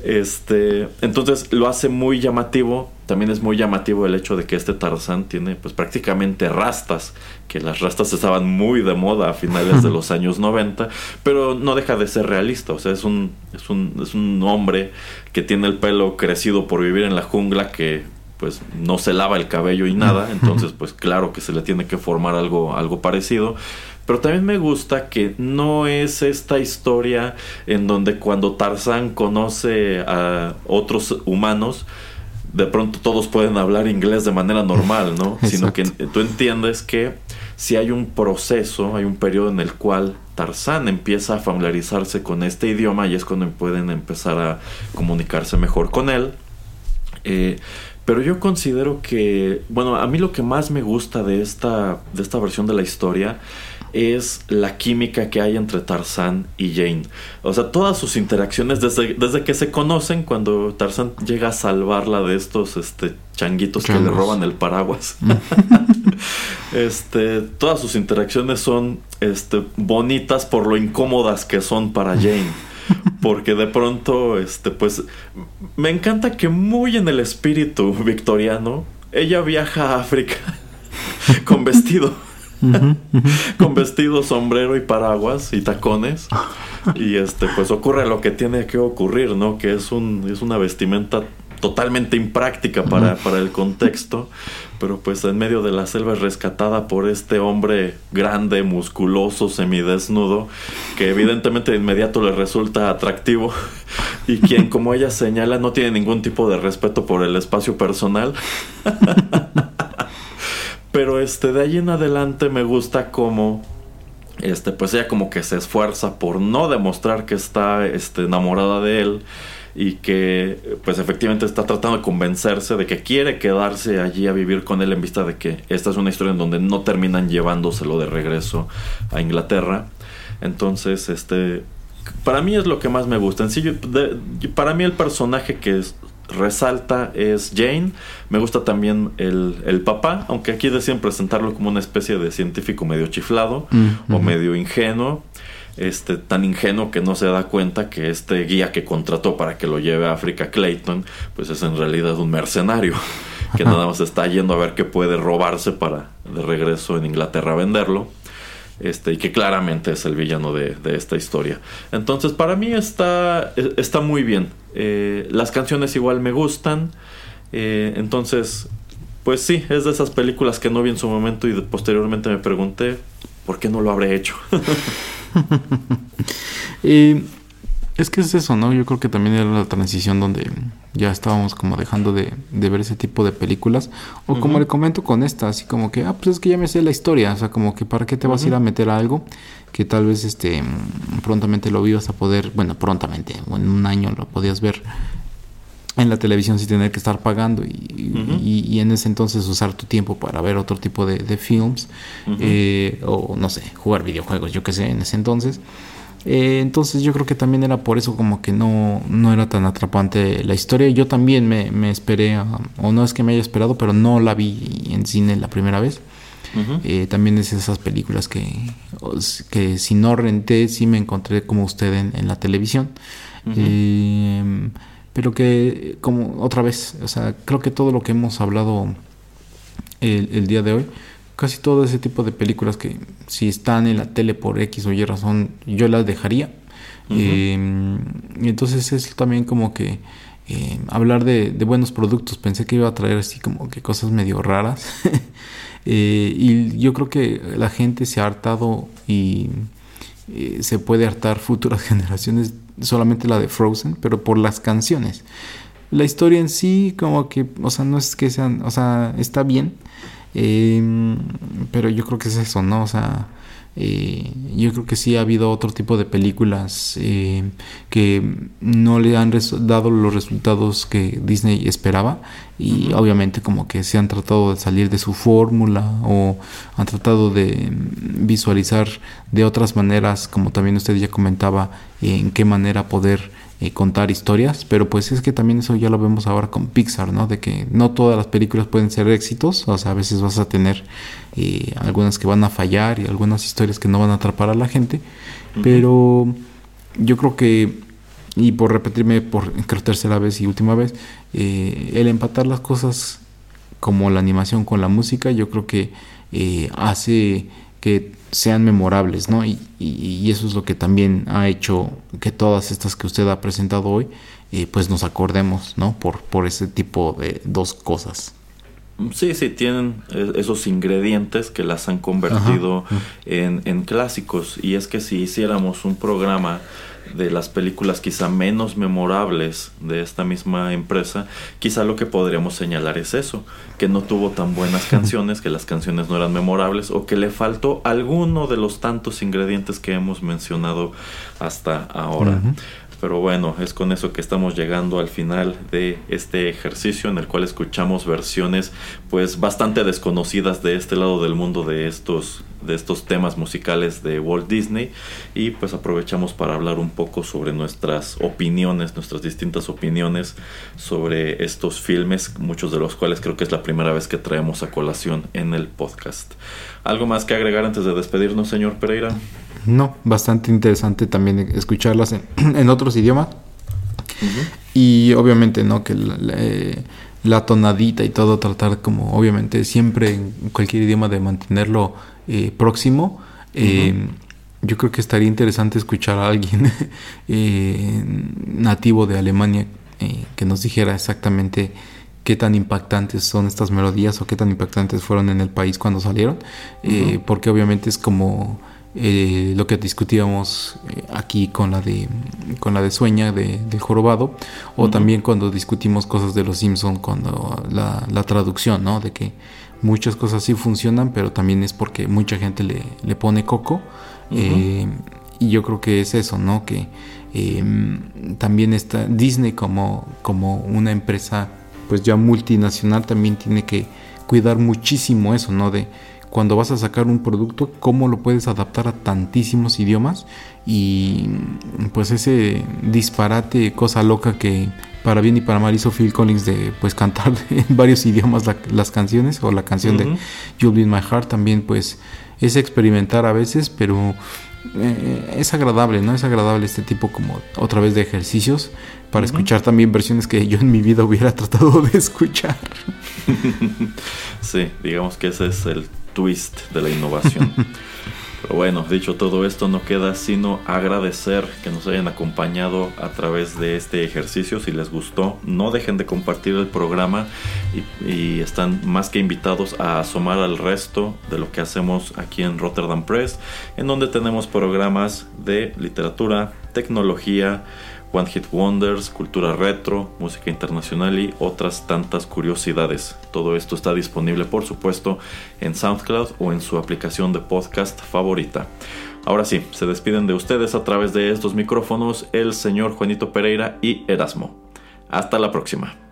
A: Este, entonces lo hace muy llamativo. También es muy llamativo el hecho de que este Tarzán tiene pues prácticamente rastas, que las rastas estaban muy de moda a finales de los años 90, pero no deja de ser realista, o sea, es un, es un, es un hombre que tiene el pelo crecido por vivir en la jungla que pues no se lava el cabello y nada, entonces pues claro que se le tiene que formar algo, algo parecido. Pero también me gusta que no es esta historia en donde cuando Tarzán conoce a otros humanos, de pronto todos pueden hablar inglés de manera normal, ¿no? *laughs* Sino que tú entiendes que si hay un proceso, hay un periodo en el cual Tarzán empieza a familiarizarse con este idioma y es cuando pueden empezar a comunicarse mejor con él. Eh, pero yo considero que, bueno, a mí lo que más me gusta de esta, de esta versión de la historia es la química que hay entre Tarzán y Jane. O sea, todas sus interacciones desde, desde que se conocen, cuando Tarzán llega a salvarla de estos este, changuitos que le roban el paraguas. *laughs* este, todas sus interacciones son este, bonitas por lo incómodas que son para Jane. Porque de pronto, este, pues, me encanta que muy en el espíritu victoriano, ella viaja a África *laughs* con vestido. Con vestido, sombrero y paraguas y tacones. Y este, pues ocurre lo que tiene que ocurrir, ¿no? Que es un, es una vestimenta totalmente impráctica para, para el contexto. Pero pues en medio de la selva es rescatada por este hombre grande, musculoso, semidesnudo, que evidentemente de inmediato le resulta atractivo. Y quien, como ella señala, no tiene ningún tipo de respeto por el espacio personal. *laughs* Pero este, de ahí en adelante me gusta como este, pues ella como que se esfuerza por no demostrar que está este, enamorada de él y que pues efectivamente está tratando de convencerse de que quiere quedarse allí a vivir con él en vista de que esta es una historia en donde no terminan llevándoselo de regreso a Inglaterra. Entonces, este, para mí es lo que más me gusta. En sí, para mí el personaje que es- resalta es Jane. Me gusta también el, el papá, aunque aquí deciden presentarlo como una especie de científico medio chiflado
B: Mm,
A: o medio ingenuo. Este, tan ingenuo que no se da cuenta que este guía que contrató para que lo lleve a África, Clayton, pues es en realidad un mercenario. que nada más está yendo a ver qué puede robarse para de regreso en Inglaterra venderlo. Este, y que claramente es el villano de, esta historia. Entonces, para mí está, está muy bien. Eh, las canciones igual me gustan. Eh, entonces, pues sí, es de esas películas que no vi en su momento y posteriormente me pregunté por qué no lo habré hecho. *laughs*
B: es que es eso, ¿no? Yo creo que también era la transición donde ya estábamos como dejando de, ver ese tipo de películas. O como le comento con esta, así como que, ah, pues es que ya me sé la historia. O sea, como que para qué te vas a ir a meter a algo que tal vez este prontamente lo vivas a poder, bueno, prontamente, o en un año lo podías ver en la televisión sin tener que estar pagando y, en ese entonces usar tu tiempo para ver otro tipo de, films eh, o no sé, jugar videojuegos, yo qué sé, en ese entonces. Eh, entonces yo creo que también era por eso como que no, no era tan atrapante la historia. Yo también me, esperé, o no es que me haya esperado, pero no la vi en cine la primera vez. Eh, también es esas películas que, que si no renté, sí me encontré como usted en, la televisión pero que como otra vez, o sea, creo que todo lo que hemos hablado el, día de hoy, casi todo ese tipo de películas que si están en la tele por X o Y razón, yo las dejaría. Em, y entonces es también como que eh, hablar de, buenos productos, pensé que iba a traer así como que cosas medio raras. *laughs* Eh, y yo creo que la gente se ha hartado y eh, se puede hartar futuras *laughs* generaciones solamente la de Frozen, pero por las canciones. La historia en sí, como que, o sea, no es que sean, o sea, está bien, em, pero yo creo que es eso, ¿no? O sea, eh, yo creo que sí ha habido otro tipo de películas eh, que no le han dado los resultados que Disney esperaba y obviamente como que se han tratado de salir de su fórmula o han tratado de visualizar de otras maneras como también usted ya comentaba en qué manera poder eh, contar historias, pero pues es que también eso ya lo vemos ahora con Pixar, ¿no? De que no todas las películas pueden ser éxitos, o sea, a veces vas a tener eh, algunas que van a fallar y algunas historias que no van a atrapar a la gente, pero yo creo que, y por repetirme por tercera vez y última vez, eh, el empatar las cosas como la animación con la música, yo creo que hace que sean memorables, ¿no? Y, eso es lo que también ha hecho que todas estas que usted ha presentado hoy, eh, pues nos acordemos, ¿no? Por, por ese tipo de dos cosas.
A: Sí, sí, tienen esos ingredientes que las han convertido en, en, clásicos. Y es que si hiciéramos un programa de las películas quizá menos memorables de esta misma empresa, quizá lo que podríamos señalar es eso, que no tuvo tan buenas *laughs* canciones, que las canciones no eran memorables o que le faltó alguno de los tantos ingredientes que hemos mencionado hasta ahora. Pero bueno, es con eso que estamos llegando al final de este ejercicio en el cual escuchamos versiones pues bastante desconocidas de este lado del mundo de estos de estos temas musicales de Walt Disney y pues aprovechamos para hablar un poco sobre nuestras opiniones, nuestras distintas opiniones sobre estos filmes, muchos de los cuales creo que es la primera vez que traemos a colación en el podcast. ¿Algo más que agregar antes de despedirnos, señor Pereira?
B: No, bastante interesante también escucharlas en, *clears throat* otros idiomas. Y obviamente, ¿no? Que la, tonadita y todo, tratar como, obviamente, siempre en cualquier idioma de mantenerlo eh, próximo. Eh, yo creo que estaría interesante escuchar a alguien *laughs* eh, nativo de Alemania que nos dijera exactamente qué tan impactantes son estas melodías o qué tan impactantes fueron en el país cuando salieron, porque obviamente es como eh, lo que discutíamos eh, aquí con la de con la de Sueña de, Jorobado o también cuando discutimos cosas de los Simpson cuando la, traducción no de que muchas cosas sí funcionan pero también es porque mucha gente le, le pone coco. Eh, y yo creo que es eso no que también está Disney como como una empresa pues ya multinacional también tiene que cuidar muchísimo eso no de cuando vas a sacar un producto, cómo lo puedes adaptar a tantísimos idiomas y pues ese disparate, cosa loca que para bien y para mal hizo Phil Collins de pues cantar *laughs* en varios idiomas las canciones o la canción de You'll Be in My Heart también pues es experimentar a veces, pero eh, es agradable, ¿no? Es agradable este tipo como otra vez de ejercicios para escuchar también versiones que yo en mi vida hubiera *laughs* tratado de escuchar. *laughs*
A: sí, digamos que ese es el twist de la innovación. Pero bueno, dicho todo esto, no queda sino agradecer que nos hayan acompañado a través de este ejercicio. Si les gustó, no dejen de compartir el programa y, están más que invitados a asomar al resto de lo que hacemos aquí en Rotterdam Press, en donde tenemos programas de literatura, tecnología, One Hit Wonders, cultura retro, música internacional y otras tantas curiosidades. Todo esto está disponible por supuesto en SoundCloud o en su aplicación de podcast favorita. Ahora sí, se despiden de ustedes a través de estos micrófonos el señor Juanito Pereira y Erasmo. Hasta la próxima.